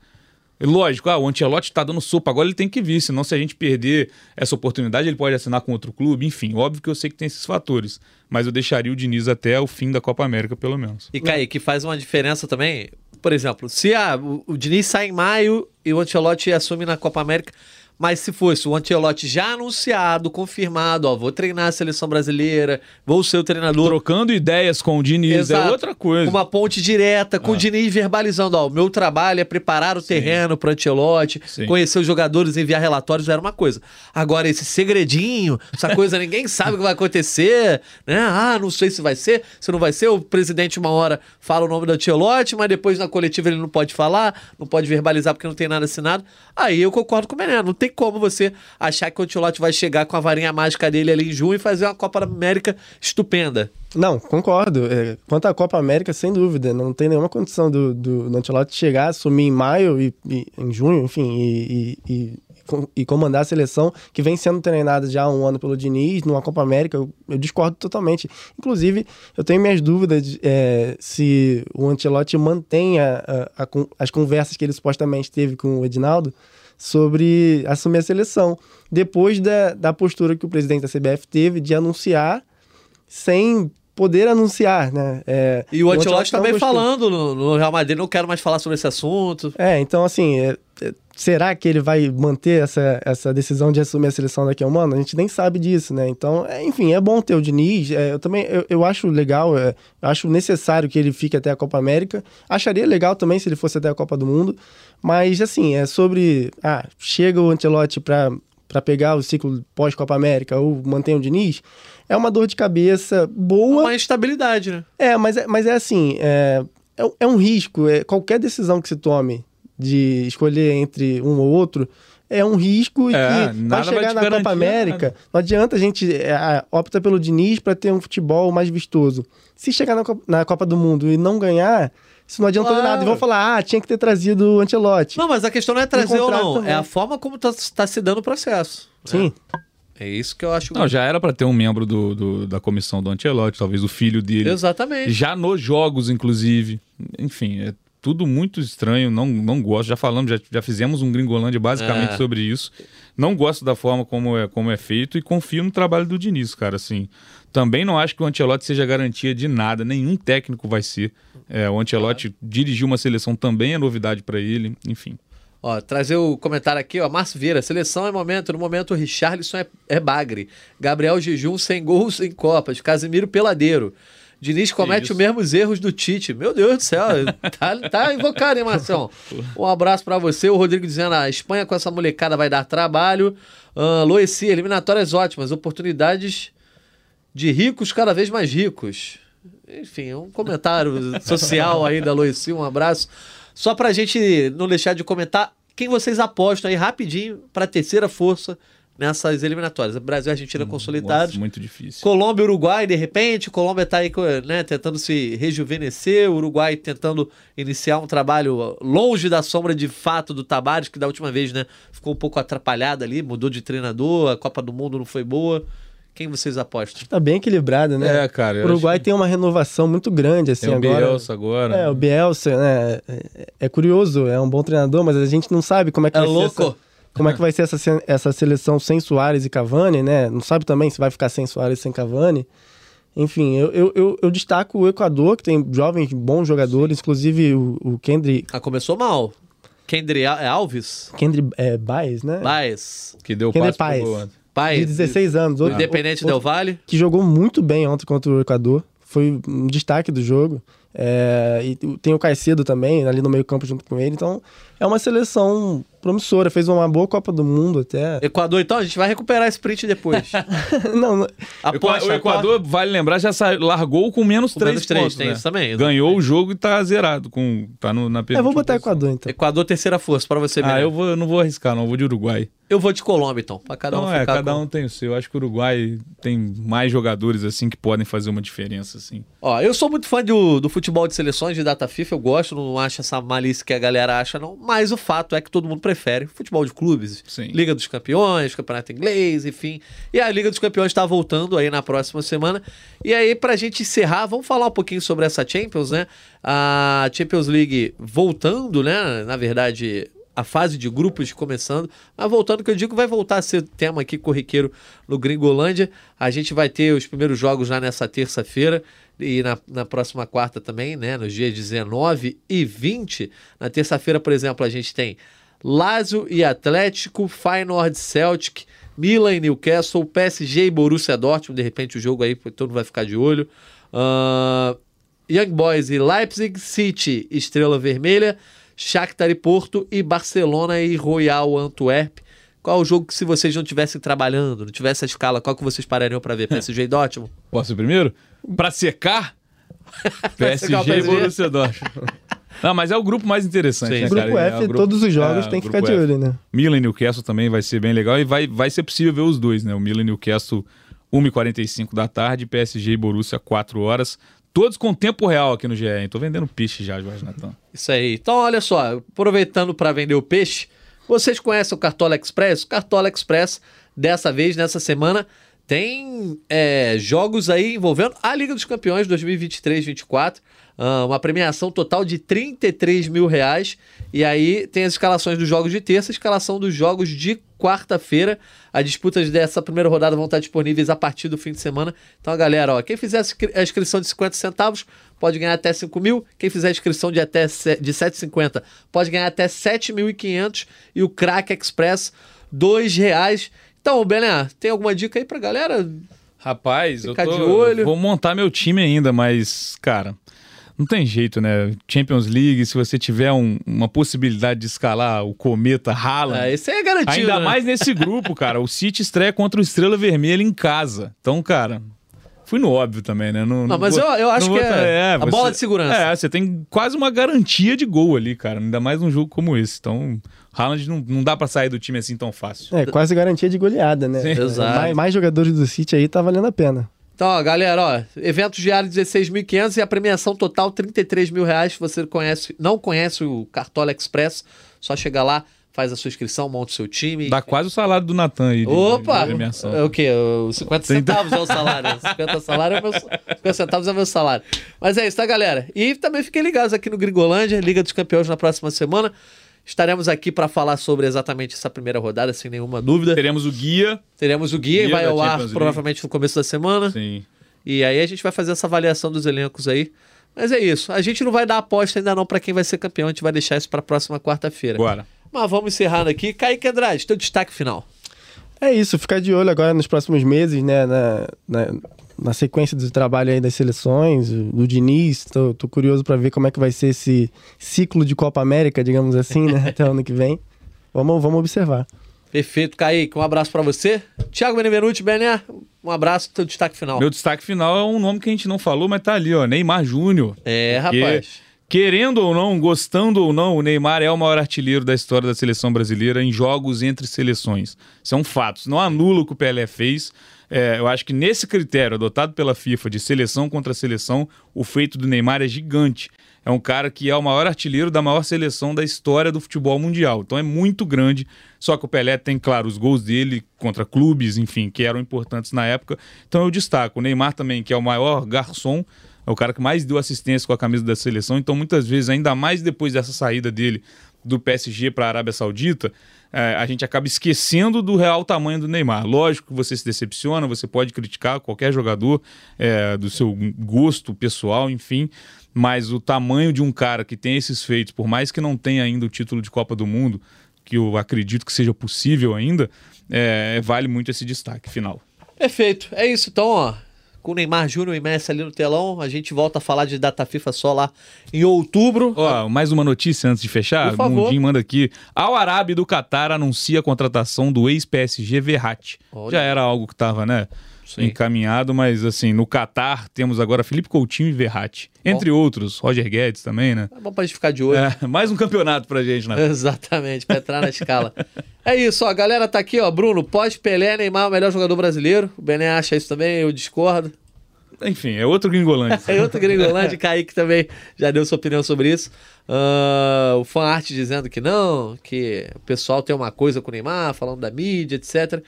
Speaker 3: Lógico, ah, o Ancelotti está dando sopa, agora ele tem que vir, senão se a gente perder essa oportunidade, ele pode assinar com outro clube, enfim, óbvio que eu sei que tem esses fatores, mas eu deixaria o Diniz até o fim da Copa América, pelo menos.
Speaker 1: E Kaique, faz uma diferença também, por exemplo, se ah, o, o Diniz sai em maio e o Ancelotti assume na Copa América, mas se fosse o Ancelotti já anunciado, confirmado, ó, vou treinar a seleção brasileira, vou ser o treinador.
Speaker 3: Trocando ideias com o Diniz é Exato. é outra coisa.
Speaker 1: Uma ponte direta com ah. o Diniz verbalizando, ó, o meu trabalho é preparar o Sim. terreno para Ancelotti, Sim. conhecer os jogadores, enviar relatórios, era uma coisa. Agora esse segredinho, essa coisa ninguém sabe o que vai acontecer, né? Ah, não sei se vai ser, se não vai ser, o presidente uma hora fala o nome do Ancelotti, mas depois na coletiva ele não pode falar, não pode verbalizar porque não tem nada assinado. Aí eu concordo com o Menino, não tem tem como você achar que o Ancelotti vai chegar com a varinha mágica dele ali em junho e fazer uma Copa América estupenda.
Speaker 2: Não, concordo. É, quanto à Copa América, sem dúvida, não tem nenhuma condição do, do, do Ancelotti chegar, assumir em maio e, e em junho, enfim, e, e, e, comandar a seleção que vem sendo treinada já há um ano pelo Diniz numa Copa América. Eu, eu discordo totalmente. Inclusive, eu tenho minhas dúvidas é, se o Ancelotti mantém a, a, a, as conversas que ele supostamente teve com o Edinaldo sobre assumir a seleção. Depois da, da postura que o presidente da CBF teve de anunciar sem poder anunciar, né?
Speaker 1: É, e o Ancelotti também falando no, no, Real Madrid, não quero mais falar sobre esse assunto.
Speaker 2: É, então assim, é, é, será que ele vai manter essa, essa decisão de assumir a seleção daqui a um ano? A gente nem sabe disso, né? Então, é, enfim, é bom ter o Diniz. É, eu também eu, eu acho legal, é, eu acho necessário que ele fique até a Copa América. Acharia legal também se ele fosse até a Copa do Mundo. Mas, assim, é sobre. Ah, chega o para para pegar o ciclo pós-Copa América ou mantém o Diniz, é uma dor de cabeça boa.
Speaker 1: Uma instabilidade, né?
Speaker 2: É, mas é, mas é assim, é, é, é um risco. É, qualquer decisão que se tome de escolher entre um ou outro é um risco e é, que vai chegar vai na Copa América. Nada. Não adianta a gente é, opta pelo Diniz para ter um futebol mais vistoso. Se chegar na, na Copa do Mundo e não ganhar, isso não adiantou claro. nada. E vão falar, ah, tinha que ter trazido o Antelote.
Speaker 1: Não, mas a questão não é trazer ou não, também. é a forma como está tá se dando o processo.
Speaker 2: Sim.
Speaker 1: É. é isso que eu acho.
Speaker 3: Não, já era para ter um membro do, do, da comissão do Antelote, talvez o filho dele.
Speaker 1: Exatamente.
Speaker 3: Já nos jogos, inclusive. Enfim, é tudo muito estranho, não, não gosto. Já falamos, já, já fizemos um Gringolândia basicamente é. sobre isso. Não gosto da forma como é, como é feito e confio no trabalho do Diniz, cara. Assim, também não acho que o Ancelotti seja garantia de nada, nenhum técnico vai ser. É, o Ancelotti claro. dirigir uma seleção também é novidade para ele, enfim.
Speaker 1: Ó, trazer o comentário aqui, ó. Márcio Vieira, seleção é momento. No momento, o Richarlison é, é bagre. Gabriel Jejum sem gols em Copas. Casimiro Peladeiro. Diniz comete os mesmos erros do Tite. Meu Deus do céu, tá, tá invocado, hein, Marção? Um abraço para você. O Rodrigo dizendo: a Espanha com essa molecada vai dar trabalho. Uh, Loeci, eliminatórias ótimas, oportunidades de ricos cada vez mais ricos. Enfim, um comentário social aí da Loici, um abraço. Só pra gente não deixar de comentar, quem vocês apostam aí rapidinho para a terceira força nessas eliminatórias. Brasil e Argentina hum, consolidados.
Speaker 3: muito difícil.
Speaker 1: Colômbia e Uruguai, de repente. Colômbia está aí né, tentando se rejuvenescer. O Uruguai tentando iniciar um trabalho longe da sombra de fato do Tabares, que da última vez né, ficou um pouco atrapalhado ali, mudou de treinador, a Copa do Mundo não foi boa. Quem vocês apostam?
Speaker 2: Tá bem equilibrado, né?
Speaker 3: É, cara.
Speaker 2: O Uruguai tem uma renovação muito grande, assim, tem
Speaker 3: o
Speaker 2: agora.
Speaker 3: Bielsa agora.
Speaker 2: É, o Bielsa, né? É, é, curioso, é um bom treinador, mas a gente não sabe como é que
Speaker 1: é
Speaker 2: vai
Speaker 1: louco.
Speaker 2: ser. Essa, como é que vai ser essa, essa seleção sem Soares e Cavani, né? Não sabe também se vai ficar sem Soares e sem Cavani. Enfim, eu, eu, eu, eu, destaco o Equador, que tem jovens bons jogadores, inclusive o, o Kendry.
Speaker 1: Ah, começou mal. Kendry Alves?
Speaker 2: Kendry é, Baez, né?
Speaker 1: Baez.
Speaker 3: Que deu Kendry passe
Speaker 2: Paes. Pai, de 16 anos.
Speaker 1: Outro, Independente outro, Del Vale.
Speaker 2: Que jogou muito bem ontem contra o Equador. Foi um destaque do jogo. É, e tem o Caicedo também, ali no meio campo junto com ele. Então, é uma seleção promissora, fez uma boa Copa do Mundo até.
Speaker 1: Equador, então, a gente vai recuperar esse print depois.
Speaker 2: não, não,
Speaker 1: Aposta,
Speaker 3: o Equador, vale lembrar, já saiu, largou com menos
Speaker 1: Com
Speaker 3: 3
Speaker 1: menos três,
Speaker 3: pontos.
Speaker 1: tem
Speaker 3: né?
Speaker 1: isso também.
Speaker 3: Ganhou o jogo e tá zerado. Com, tá no, na
Speaker 2: é, vou botar
Speaker 3: posição.
Speaker 2: Equador então.
Speaker 1: Equador, terceira força, pra você
Speaker 3: Ah,
Speaker 1: mesmo.
Speaker 3: eu, vou, eu não vou arriscar, não. Eu vou de Uruguai.
Speaker 1: Eu vou de Colômbia, então. Pra cada um
Speaker 3: Então, é,
Speaker 1: ficar
Speaker 3: cada
Speaker 1: com-
Speaker 3: um tem o seu. Eu acho que o Uruguai tem mais jogadores assim que podem fazer uma diferença, assim.
Speaker 1: Ó, eu sou muito fã do, do futebol de seleções, de data FIFA, eu gosto, não acho essa malícia que a galera acha, não. Mas o fato é que todo mundo prefere futebol de clubes,
Speaker 3: Sim.
Speaker 1: Liga dos Campeões, Campeonato Inglês, enfim. E a Liga dos Campeões está voltando aí na próxima semana. E aí, pra gente encerrar, vamos falar um pouquinho sobre essa Champions, né? A Champions League voltando, né? Na verdade, a fase de grupos começando. Mas voltando, que eu digo, vai voltar a ser tema aqui corriqueiro no Gringolândia. A gente vai ter os primeiros jogos já nessa terça-feira e na, na próxima quarta também, né? Nos dias 19 e 20. Na terça-feira, por exemplo, a gente tem Lazio e Atlético, Feyenoord Celtic, Milan e Newcastle, PSG e Borussia Dortmund. De repente o jogo aí todo mundo vai ficar de olho. Ahn, Young Boys e Leipzig, City, Estrela Vermelha, Shakhtar e Porto e Barcelona e Royal Antwerp. Qual o jogo que se vocês não estivessem trabalhando, não tivesse a escala, qual que vocês parariam para ver? PSG e Dortmund?
Speaker 3: Posso ir primeiro? Pra secar? PSG e. Borussia Dortmund. Não, mas é o grupo mais interessante,
Speaker 1: Sim.
Speaker 3: né,
Speaker 2: Grupo
Speaker 3: cara?
Speaker 2: F,
Speaker 3: É o grupo-
Speaker 2: todos os jogos
Speaker 3: é,
Speaker 2: tem que ficar de
Speaker 3: F.
Speaker 2: olho, né?
Speaker 3: Milan e Newcastle também vai ser bem legal e vai, vai ser possível ver os dois, né? O Milan e Newcastle 1h45 da tarde, PSG e Borussia 4 horas. Todos com tempo real aqui no GE, hein? Tô vendendo peixe já, Jorge Natan.
Speaker 1: Isso aí. Então, olha só, aproveitando para vender o peixe, vocês conhecem o Cartola Express? O Cartola Express, dessa vez, nessa semana, tem é, jogos aí envolvendo a Liga dos Campeões 2023-24. ah, uma premiação total de 33 mil reais. E aí tem as escalações dos jogos de terça, escalação dos jogos de quarta-feira. As disputas dessa primeira rodada vão estar disponíveis a partir do fim de semana. Então, galera, ó, quem fizer a inscri- a inscrição de 50 centavos pode ganhar até 5 mil. Quem fizer a inscrição de até de 7,50 pode ganhar até 7.500. E o Crack Express, R$ reais. Então, Belém, tem alguma dica aí pra galera?
Speaker 3: Rapaz,
Speaker 1: Ficar
Speaker 3: eu tô,
Speaker 1: de olho.
Speaker 3: vou montar meu time ainda, mas, cara, não tem jeito, né? Champions League, se você tiver um- uma possibilidade de escalar o Cometa Haaland,
Speaker 1: Ah, esse aí é garantido.
Speaker 3: Ainda
Speaker 1: né?
Speaker 3: mais nesse grupo, cara. O City estreia contra o Estrela Vermelha em casa. Então, cara, fui no óbvio também, né? Não,
Speaker 1: Não, mas
Speaker 3: vou-
Speaker 1: eu- eu acho
Speaker 3: não
Speaker 1: que
Speaker 3: vou-
Speaker 1: é a bola de segurança.
Speaker 3: É, você tem quase uma garantia de gol ali, cara. Ainda mais num jogo como esse. Então, Haaland não, não dá pra sair do time assim tão fácil.
Speaker 2: É, quase garantia de goleada, né?
Speaker 3: Sim.
Speaker 2: É,
Speaker 1: Exato.
Speaker 2: Mais, mais jogadores do City aí tá valendo a pena.
Speaker 1: Então, ó, galera, ó, eventos diários 16.500 e a premiação total 33 mil reais. Se você conhece, não conhece o Cartola Express, só chega lá, faz a sua inscrição, monta o seu time.
Speaker 3: Dá quase o salário do Natan aí. de-
Speaker 1: Opa!
Speaker 3: de premiação.
Speaker 1: É o quê? Os 50 centavos é o salário. né? 50 salário é meu, 50 centavos é meu salário. Mas é isso, tá, galera? E também fiquem ligados aqui no Gringolândia, Liga dos Campeões na próxima semana. Estaremos aqui para falar sobre exatamente essa primeira rodada, sem nenhuma dúvida.
Speaker 3: Teremos o guia.
Speaker 1: Teremos o guia,
Speaker 3: Guia
Speaker 1: vai ao ar provavelmente no começo da semana.
Speaker 3: Sim.
Speaker 1: E aí a gente vai fazer essa avaliação dos elencos aí. Mas é isso. A gente não vai dar aposta ainda não para quem vai ser campeão. A gente vai deixar isso para a próxima quarta-feira.
Speaker 3: Bora.
Speaker 1: Mas vamos encerrando aqui. Kaique Andrade, teu destaque final.
Speaker 2: É isso, ficar de olho agora nos próximos meses, né? Na, na, na sequência do trabalho aí das seleções, do Diniz. Tô, tô curioso para ver como é que vai ser esse ciclo de Copa América, digamos assim, né? Até o ano que vem. Vamos, vamos observar.
Speaker 1: Perfeito, Kaique. Um abraço para você. Thiago Benevenuti, Bené, um abraço, teu destaque final.
Speaker 3: Meu destaque final é um nome que a gente não falou, mas tá ali, ó. Neymar Júnior.
Speaker 1: É,
Speaker 3: Porque,
Speaker 1: rapaz.
Speaker 3: Querendo ou não, gostando ou não, o Neymar é o maior artilheiro da história da seleção brasileira em jogos entre seleções. Isso é um fato. Isso não anula o que o Pelé fez. É, eu acho que nesse critério adotado pela FIFA de seleção contra seleção, o feito do Neymar é gigante. É um cara que é o maior artilheiro da maior seleção da história do futebol mundial. Então é muito grande. Só que o Pelé tem, claro, os gols dele contra clubes, enfim, que eram importantes na época. Então eu destaco. O Neymar também, que é o maior garçom, é o cara que mais deu assistência com a camisa da seleção. Então muitas vezes, ainda mais depois dessa saída dele do PSG para a Arábia Saudita, é, a gente acaba esquecendo do real tamanho do Neymar. Lógico que você se decepciona, você pode criticar qualquer jogador é, do seu gosto pessoal, enfim, mas o tamanho de um cara que tem esses feitos, por mais que não tenha ainda o título de Copa do Mundo, que eu acredito que seja possível ainda, é, vale muito esse destaque final.
Speaker 1: Perfeito. É isso então, ó. Com o Neymar Júnior e Messi ali no telão. A gente volta a falar de data FIFA só lá em outubro.
Speaker 3: Ó, mais uma notícia antes de fechar.
Speaker 1: Por favor.
Speaker 3: Mundinho manda aqui. Al Arabi do Qatar anuncia a contratação do ex-PSG Verratti. Já era algo que tava, né?
Speaker 1: Sim.
Speaker 3: Encaminhado, mas assim, no Qatar temos agora Felipe Coutinho e Verratti. Entre outros, Roger Guedes também, né?
Speaker 1: É bom pra gente ficar de olho.
Speaker 3: É, mais um campeonato pra gente, né?
Speaker 1: Exatamente, pra entrar na escala. É isso, ó. A galera tá aqui, ó. Bruno, pós-Pelé, Neymar, o melhor jogador brasileiro. O Bené acha isso também, eu discordo.
Speaker 3: Enfim, é outro gringolândia.
Speaker 1: É outro gringolândia, Kaique também já deu sua opinião sobre isso. Ah, o fan art dizendo que não, que o pessoal tem uma coisa com o Neymar, falando da mídia, etc.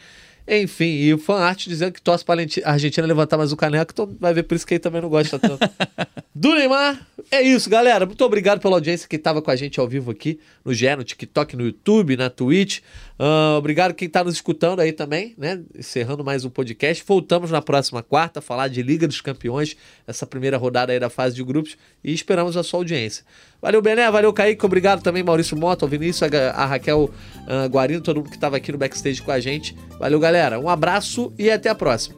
Speaker 1: Enfim, e o fan art dizendo que torce para a Argentina levantar mais o caneco, então vai ver por isso que ele também não gosta tanto. Do Neymar, é isso, galera. Muito obrigado pela audiência que estava com a gente ao vivo aqui no GE, no TikTok, no YouTube, na Twitch. Ah, obrigado quem está nos escutando aí também, né? Encerrando mais um podcast. Voltamos na próxima quarta a falar de Liga dos Campeões, essa primeira rodada aí da fase de grupos, e esperamos a sua audiência. Valeu, Bené, valeu, Kaique, obrigado também, Maurício Mota, o Vinícius, a, Raquel ah, Guarino, todo mundo que estava aqui no backstage com a gente. Valeu, galera. Um abraço e até a próxima.